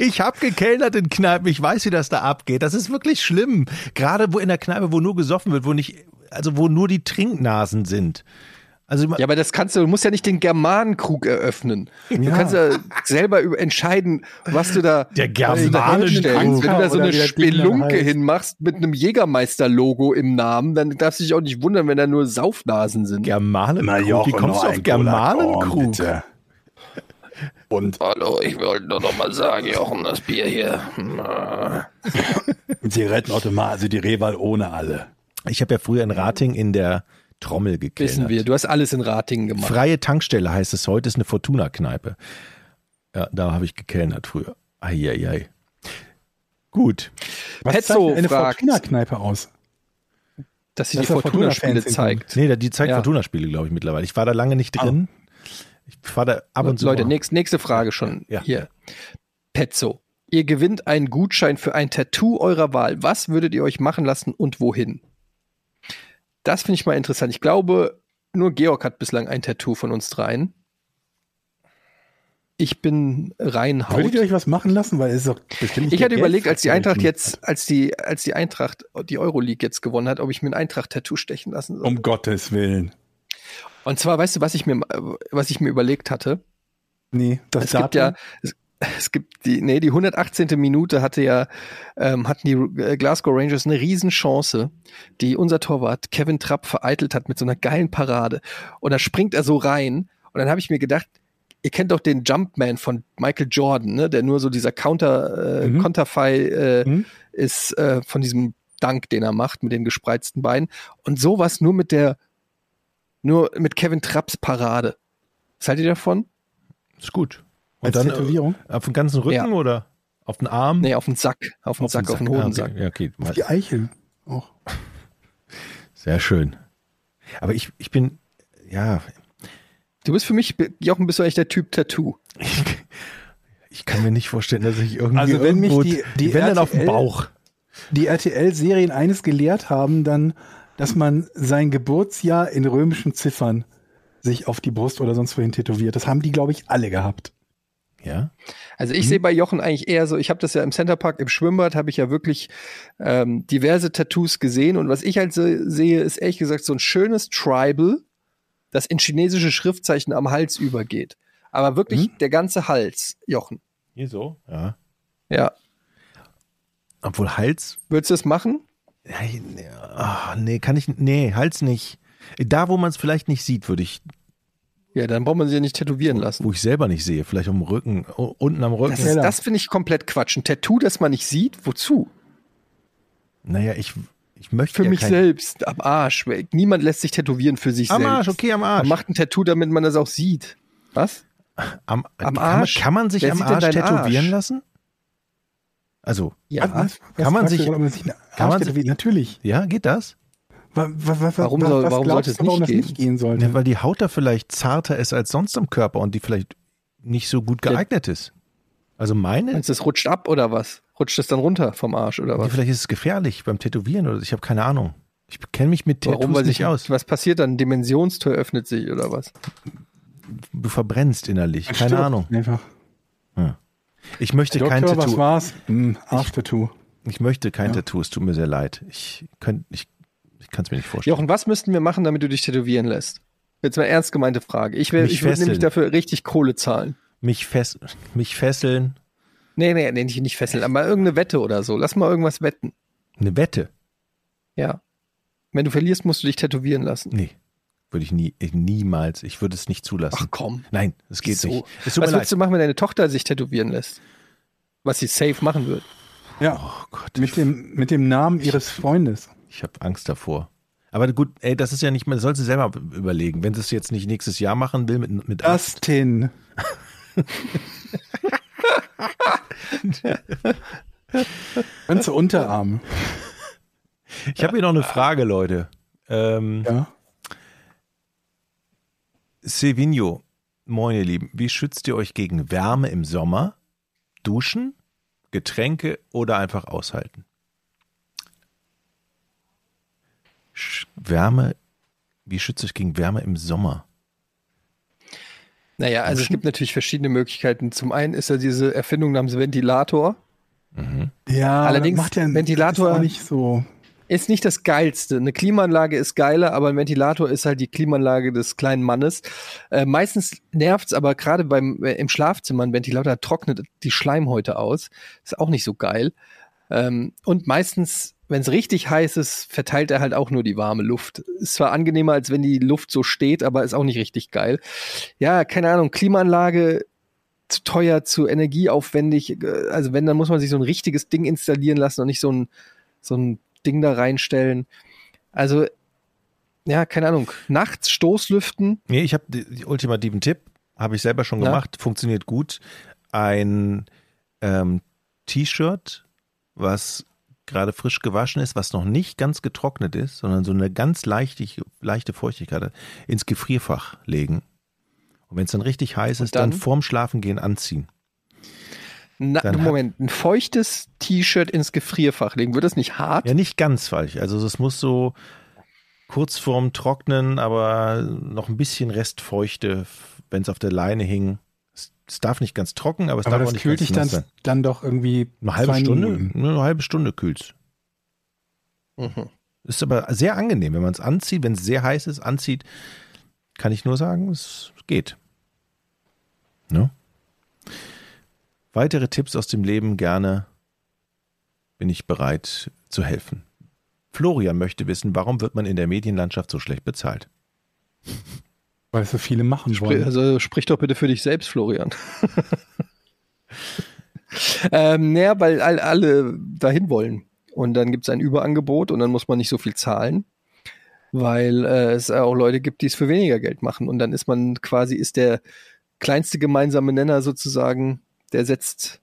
ich habe gekellnert in Kneipen, ich weiß, wie das da abgeht. Das ist wirklich schlimm. Gerade wo in der Kneipe, wo nur gesoffen wird, wo nicht, also wo nur die Trinknasen sind. Also Ja, aber das kannst du, du musst ja nicht den Germanenkrug eröffnen. Du Ja. kannst ja selber über entscheiden, was du da Der du Germanenkrug. Wenn du da so eine Spelunke hinmachst mit einem Jägermeister-Logo im Namen, dann darfst du dich auch nicht wundern, wenn da nur Saufnasen sind. Germanenkrug, wie kommst du auf Germanenkrug? Und Hallo, ich wollte nur noch mal sagen, Jochen, das Bier hier. Zigarettenautomat, also die Reval ohne alle. Ich habe ja früher in Rating in der Trommel gekellnert. Wissen wir, du hast alles in Ratingen gemacht. Freie Tankstelle heißt es heute, ist eine Fortuna-Kneipe. Ja, da habe ich gekellnert früher. Eieiei. Gut. Was Petzo zeichnet eine Fortuna-Kneipe aus? dass sie Dass die Fortuna-Spiele Fortuna-Fans zeigt. Nee, die zeigt Ja. Fortuna-Spiele, glaube ich, mittlerweile. Ich war da lange nicht drin. Ich fahre da ab und zu. Leute, nächst, nächste Frage schon Ja. hier. Petzo. Ihr gewinnt einen Gutschein für ein Tattoo eurer Wahl. Was würdet ihr euch machen lassen und wohin? Das finde ich mal interessant. Ich glaube, nur Georg hat bislang ein Tattoo von uns dreien. Ich bin rein Haut. Würdet ihr euch was machen lassen? Weil es ist doch bestimmt nicht Ich hatte überlegt, als die Eintracht jetzt, als die, als die Eintracht die Euroleague jetzt gewonnen hat, ob ich mir ein Eintracht-Tattoo stechen lassen soll. Um Gottes Willen. Und zwar, weißt du, was ich mir, was ich mir überlegt hatte? Nee, das es gibt ja, es, es gibt die, nee, die 118. Minute hatte ja, ähm, hatten die äh, Glasgow Rangers eine Riesenchance, die unser Torwart Kevin Trapp vereitelt hat mit so einer geilen Parade. Und da springt er so rein. Und dann habe ich mir gedacht, ihr kennt doch den Jumpman von Michael Jordan, ne, der nur so dieser Counter, äh, Mhm. Konterfei äh, Mhm. ist äh, von diesem Dank, den er macht mit den gespreizten Beinen. Und sowas nur mit der, nur mit Kevin Trapps Parade. Was haltet ihr davon? Ist gut. Als Und dann Tätowierung? äh, auf den ganzen Rücken Ja. oder auf den Arm? Nee, auf den Sack, auf den Sack, auf den Hodensack. Ah, okay. Ja, okay. Die Eichel. Auch. Sehr schön. Aber ich, ich bin, ja, Du bist für mich, Jochen, bist du eigentlich der Typ Tattoo. ich, ich kann mir nicht vorstellen, dass ich irgendwie Also wenn mich irgendwo, die- die wenn dann auf dem RTL Bauch. Die RTL-Serien eines gelehrt haben, dann, dass man sein Geburtsjahr in römischen Ziffern sich auf die Brust oder sonst wohin tätowiert. Das haben die, glaube ich, alle gehabt. Ja? Also ich sehe bei Jochen eigentlich eher so, ich habe das ja im Centerpark, im Schwimmbad habe ich ja wirklich ähm, diverse Tattoos gesehen und was ich halt so sehe, ist ehrlich gesagt so ein schönes Tribal, das in chinesische Schriftzeichen am Hals übergeht. Aber wirklich der ganze Hals, Jochen. Hier so? Ja. Ja. Obwohl Hals, Würdest du das machen? nee, ah, nee, kann ich, nee, Hals nicht. Da, wo man es vielleicht nicht sieht, würde ich, Ja, dann braucht man sie ja nicht tätowieren lassen. wo ich selber nicht sehe, vielleicht am Rücken, unten am Rücken. Das, ist- das finde ich komplett Quatsch. Ein Tattoo, das man nicht sieht, wozu? naja, ich, ich möchte Für ja mich kein, selbst, am Arsch. Niemand lässt sich tätowieren für sich Am selbst. Arsch, okay, am Arsch. Man macht ein Tattoo, damit man das auch sieht. Was? Am, Am kann, Arsch? Man, kann man sich Wer am Arsch tätowieren Arsch? lassen? Also, Ja. Was- was- was Kann man sich- kann Arsch man sich-? Natürlich. ja, geht das? Wa- wa- wa- Warum wa- soll- was warum sollte es warum nicht das gehen? nicht gehen sollte? Ja, weil die Haut da vielleicht zarter ist als sonst am Körper und die vielleicht nicht so gut geeignet ist. Also meine, Meinst du, es rutscht ab oder was? Rutscht es dann runter vom Arsch oder was? vielleicht ist es gefährlich beim Tätowieren oder ich habe keine Ahnung. Ich kenne mich mit Tattoos Warum? Weil nicht sich, aus. was passiert dann? Dimensionstür öffnet sich oder was? Du verbrennst innerlich. Keine Stirbt Ahnung. Einfach. Ich möchte kein Doktor, was Tattoo. war's? Hm, Arschtattoo. Ich möchte kein Ja. Tattoo, es tut mir sehr leid. Ich kann ich, ich kann es mir nicht vorstellen. Jochen, was müssten wir machen, damit du dich tätowieren lässt? Jetzt mal ernst gemeinte Frage. Ich, wär- Mich ich würde nämlich dafür richtig Kohle zahlen. Mich, fess, mich fesseln, Nee, nee, nee, nicht, nicht fesseln, aber irgendeine Wette oder so. Lass mal irgendwas wetten. eine Wette. Ja. Wenn du verlierst, musst du dich tätowieren lassen. Nee, würde ich nie, niemals. Ich würde es nicht zulassen. Ach komm. Nein, es geht So. nicht. Was mir würdest du machen, wenn deine Tochter sich tätowieren lässt? Was sie safe machen wird. Ja, Oh Gott, mit dem, mit dem Namen ihres Freundes. Ich habe Angst davor. Aber gut, ey, das ist ja nicht mehr, soll sie selber überlegen. Wenn sie es jetzt nicht nächstes Jahr machen will mit, mit Dustin. Ganze Unterarme. Ich habe hier noch eine Frage, Leute. Ähm, Ja. Sevigno, moin ihr Lieben, wie schützt ihr euch gegen Wärme im Sommer? Duschen, Getränke oder einfach aushalten? Sch Wärme, wie schützt ihr euch gegen Wärme im Sommer? Naja, also es gibt natürlich verschiedene Möglichkeiten. Zum einen ist ja diese Erfindung namens Ventilator. Ja, Allerdings, macht ja Ventilator- ist auch nicht so. Ist nicht das Geilste. Eine Klimaanlage ist geiler, aber ein Ventilator ist halt die Klimaanlage des kleinen Mannes. Äh, meistens nervt's aber gerade beim äh, im Schlafzimmer ein Ventilator trocknet die Schleimhäute aus. Ist auch nicht so geil. Ähm, und meistens, wenn es richtig heiß ist, verteilt er halt auch nur die warme Luft. Ist zwar angenehmer, als wenn die Luft so steht, aber ist auch nicht richtig geil. Ja, keine Ahnung, Klimaanlage zu teuer, zu energieaufwendig. Äh, Also wenn, dann muss man sich so ein richtiges Ding installieren lassen und nicht so ein, so ein Ding da reinstellen. Also, ja, keine Ahnung. Nachts Stoßlüften. Nee, ich habe den ultimativen Tipp, habe ich selber schon gemacht, funktioniert gut. Ein ähm, T-Shirt, was gerade frisch gewaschen ist, was noch nicht ganz getrocknet ist, sondern so eine ganz leichte, leichte Feuchtigkeit hat, ins Gefrierfach legen. Und wenn es dann richtig heiß ist, dann, dann? vorm Schlafengehen anziehen. Na, Moment, ein feuchtes T-Shirt ins Gefrierfach legen. Wird das nicht hart? Ja, nicht ganz falsch. Also es muss so kurz vorm Trocknen, aber noch ein bisschen Restfeuchte, wenn es auf der Leine hing. Es, darf nicht ganz trocken, aber es Aber darf auch nicht kühlt ganz dich dann, nass sein. dann doch irgendwie Eine halbe Stunde? Minuten. Eine halbe Stunde kühlt's. Mhm. Ist aber sehr angenehm, wenn man es anzieht, wenn es sehr heiß ist, anzieht, kann ich nur sagen, es geht. Ne? Weitere Tipps aus dem Leben gerne bin ich bereit zu helfen. Florian möchte wissen, warum wird man in der Medienlandschaft so schlecht bezahlt? Weil es so viele machen Sprich, wollen. also sprich doch bitte für dich selbst, Florian. ähm, naja, weil all, alle dahin wollen. Und dann gibt es ein Überangebot und dann muss man nicht so viel zahlen, weil äh, es auch Leute gibt, die es für weniger Geld machen. Und dann ist man quasi, ist der kleinste gemeinsame Nenner sozusagen, der setzt,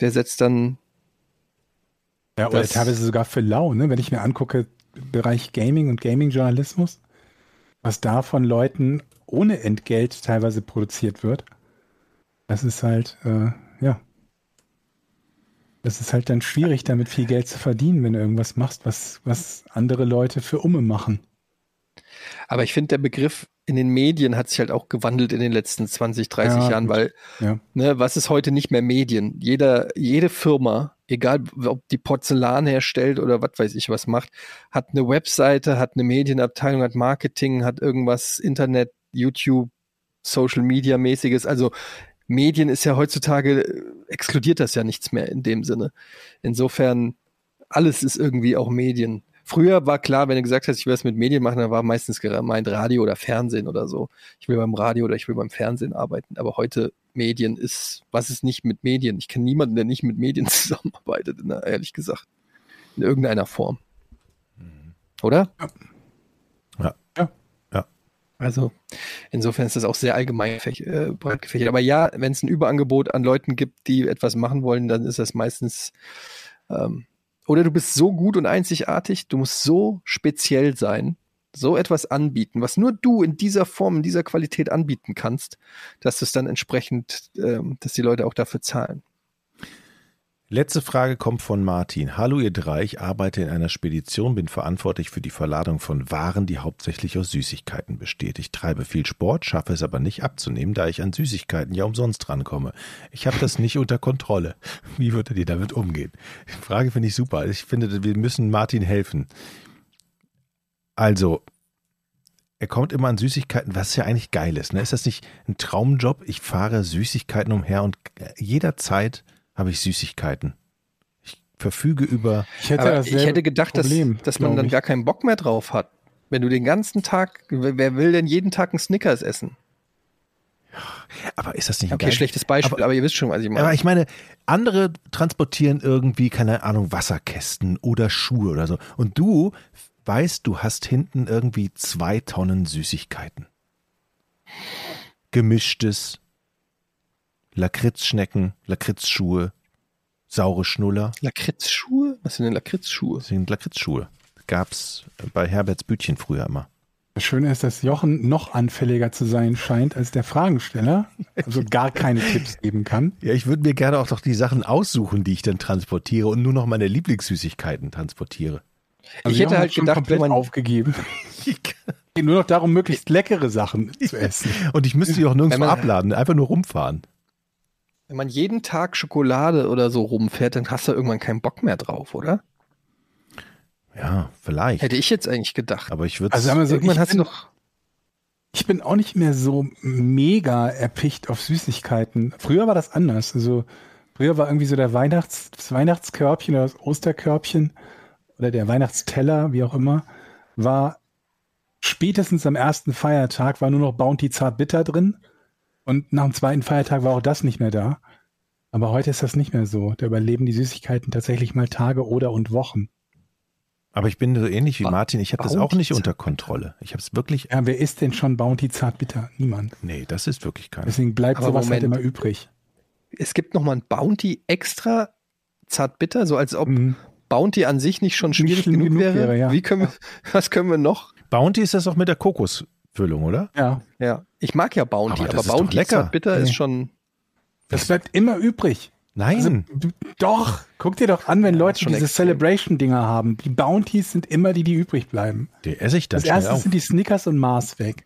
der setzt dann, Ja, oder teilweise sogar für lau, ne? Wenn ich mir angucke, Bereich Gaming und Gaming-Journalismus, was da von Leuten ohne Entgelt teilweise produziert wird, das ist halt, äh, ja. Das ist halt dann schwierig, damit viel Geld zu verdienen, wenn du irgendwas machst, was, was andere Leute für Umme machen. Aber ich finde, der Begriff in den Medien hat sich halt auch gewandelt in den letzten 20, 30 Ja, Jahren, gut. weil Ja. Ne, was ist heute nicht mehr Medien? Jeder, jede Firma, egal ob die Porzellan herstellt oder was weiß ich was macht, hat eine Webseite, hat eine Medienabteilung, hat Marketing, hat irgendwas, Internet, YouTube, Social Media mäßiges. Also Medien ist ja heutzutage, äh, exkludiert das ja nichts mehr in dem Sinne. Insofern, alles ist irgendwie auch Medien. Früher war klar, wenn du gesagt hast, ich will was mit Medien machen, dann war meistens gemeint Radio oder Fernsehen oder so. Ich will beim Radio oder ich will beim Fernsehen arbeiten. Aber heute Medien ist, was ist nicht mit Medien? Ich kenne niemanden, der nicht mit Medien zusammenarbeitet, na, ehrlich gesagt. In irgendeiner Form. Oder? Ja. Ja. Ja. Also, insofern ist das auch sehr allgemein äh, breit gefächert. Aber ja, wenn es ein Überangebot an Leuten gibt, die etwas machen wollen, dann ist das meistens, ähm, oder du bist so gut und einzigartig, du musst so speziell sein, so etwas anbieten, was nur du in dieser Form, in dieser Qualität anbieten kannst, dass es dann entsprechend, ähm, dass die Leute auch dafür zahlen. Letzte Frage kommt von Martin. Hallo ihr drei, ich arbeite in einer Spedition, bin verantwortlich für die Verladung von Waren, die hauptsächlich aus Süßigkeiten besteht. Ich treibe viel Sport, schaffe es aber nicht abzunehmen, da ich an Süßigkeiten ja umsonst rankomme. Ich habe das nicht unter Kontrolle. Wie würdet ihr damit umgehen? Die Frage finde ich super. Ich finde, wir müssen Martin helfen. Also, er kommt immer an Süßigkeiten, was ja eigentlich geil ist. Ne? Ist das nicht ein Traumjob? Ich fahre Süßigkeiten umher und jederzeit habe ich Süßigkeiten. Ich verfüge über. Ich hätte, ich hätte gedacht, Problem, dass, dass man dann ich. gar keinen Bock mehr drauf hat. Wenn du den ganzen Tag, wer will denn jeden Tag einen Snickers essen? Aber ist das nicht okay? Geil? schlechtes Beispiel, aber, aber, ihr wisst schon, was ich meine. Aber ich meine, andere transportieren irgendwie, keine Ahnung, Wasserkästen oder Schuhe oder so. Und du weißt, du hast hinten irgendwie zwei Tonnen Süßigkeiten. Gemischtes, Lakritzschnecken, Lakritzschuhe, saure Schnuller. Lakritzschuhe? Was sind denn Lakritzschuhe? Das sind Lakritzschuhe. Gab's bei Herberts Bütchen früher immer. Das Schöne ist, dass Jochen noch anfälliger zu sein scheint als der Fragensteller, also gar keine Tipps geben kann. Ja, ich würde mir gerne auch doch die Sachen aussuchen, die ich dann transportiere und nur noch meine Lieblingssüßigkeiten transportiere. Also ich hätte halt gedacht, wenn man aufgegeben. Geht nur noch darum, möglichst leckere Sachen zu essen. Und ich müsste die auch nirgendwo abladen, einfach nur rumfahren. Wenn man jeden Tag Schokolade oder so rumfährt, dann hast du irgendwann keinen Bock mehr drauf, oder? Ja, vielleicht. Hätte ich jetzt eigentlich gedacht. Aber ich würde Also sagen wir so, irgendwann hast du doch. Ich bin auch nicht mehr so mega erpicht auf Süßigkeiten. Früher war das anders. Also früher war irgendwie so der Weihnachts, das Weihnachtskörbchen oder das Osterkörbchen oder der Weihnachtsteller, wie auch immer, war spätestens am ersten Feiertag war nur noch Bounty Zart Bitter drin und nach dem zweiten Feiertag war auch das nicht mehr da. Aber heute ist das nicht mehr so. Da überleben die Süßigkeiten tatsächlich mal Tage oder und Wochen. Aber ich bin so ähnlich wie Martin, ich habe das auch nicht unter Kontrolle. Ich habe es wirklich. Ja, wer isst denn schon Bounty Zartbitter? Niemand. Nee, das ist wirklich keiner. Deswegen bleibt Aber sowas halt Moment, halt immer übrig. Es gibt nochmal ein Bounty extra Zartbitter, so als ob mhm. Bounty an sich nicht schon schwierig genug, genug, wäre. wäre ja. Wie können wir, was können wir noch? Bounty ist das auch mit der Kokosfüllung, oder? Ja. Ja. Ich mag ja Bounty, aber, aber Bounty lecker. Bitter nee. ist schon. Das bleibt immer übrig. Nein. Also, du, doch, guck dir doch an, wenn Leute diese Celebration-Dinger haben. Die Bounties sind immer die, die übrig bleiben. Die esse ich dann Als erstes sind die Snickers und Mars weg.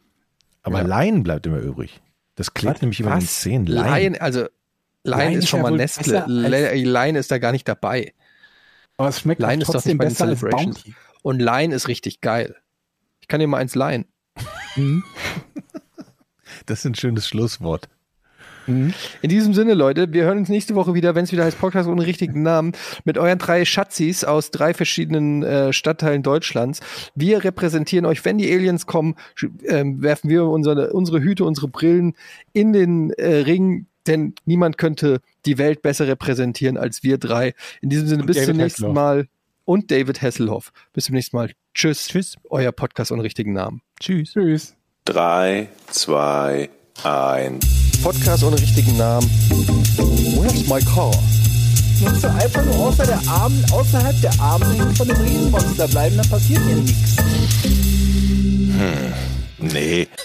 Aber ja. Lion bleibt immer übrig. Das klebt Was? nämlich über den Zähnen. Lion, Lion also Lion, ist schon ja mal Nestle. Lion ist da gar nicht dabei. Aber es schmeckt Lion ist doch nicht besser als Bounty. Und Lion ist richtig geil. Ich kann dir mal eins leihen. Mhm. Das ist ein schönes Schlusswort. Mhm. In diesem Sinne, Leute, wir hören uns nächste Woche wieder, wenn es wieder heißt Podcast ohne richtigen Namen, mit euren drei Schatzis aus drei verschiedenen äh, Stadtteilen Deutschlands. Wir repräsentieren euch, wenn die Aliens kommen, äh, werfen wir unsere, unsere Hüte, unsere Brillen in den äh, Ring, denn niemand könnte die Welt besser repräsentieren als wir drei. In diesem Sinne, Und bis David zum nächsten. Mal. Und David Hasselhoff. Bis zum nächsten Mal. Tschüss. Tschüss. Euer Podcast ohne richtigen Namen. Tschüss. Tschüss. Drei, zwei, eins. Podcast ohne richtigen Namen. Where's my car? Musst du einfach nur außer der Arm, außerhalb der Armlänge von dem Riesenmonster bleiben, dann passiert dir nichts. Hm, nee.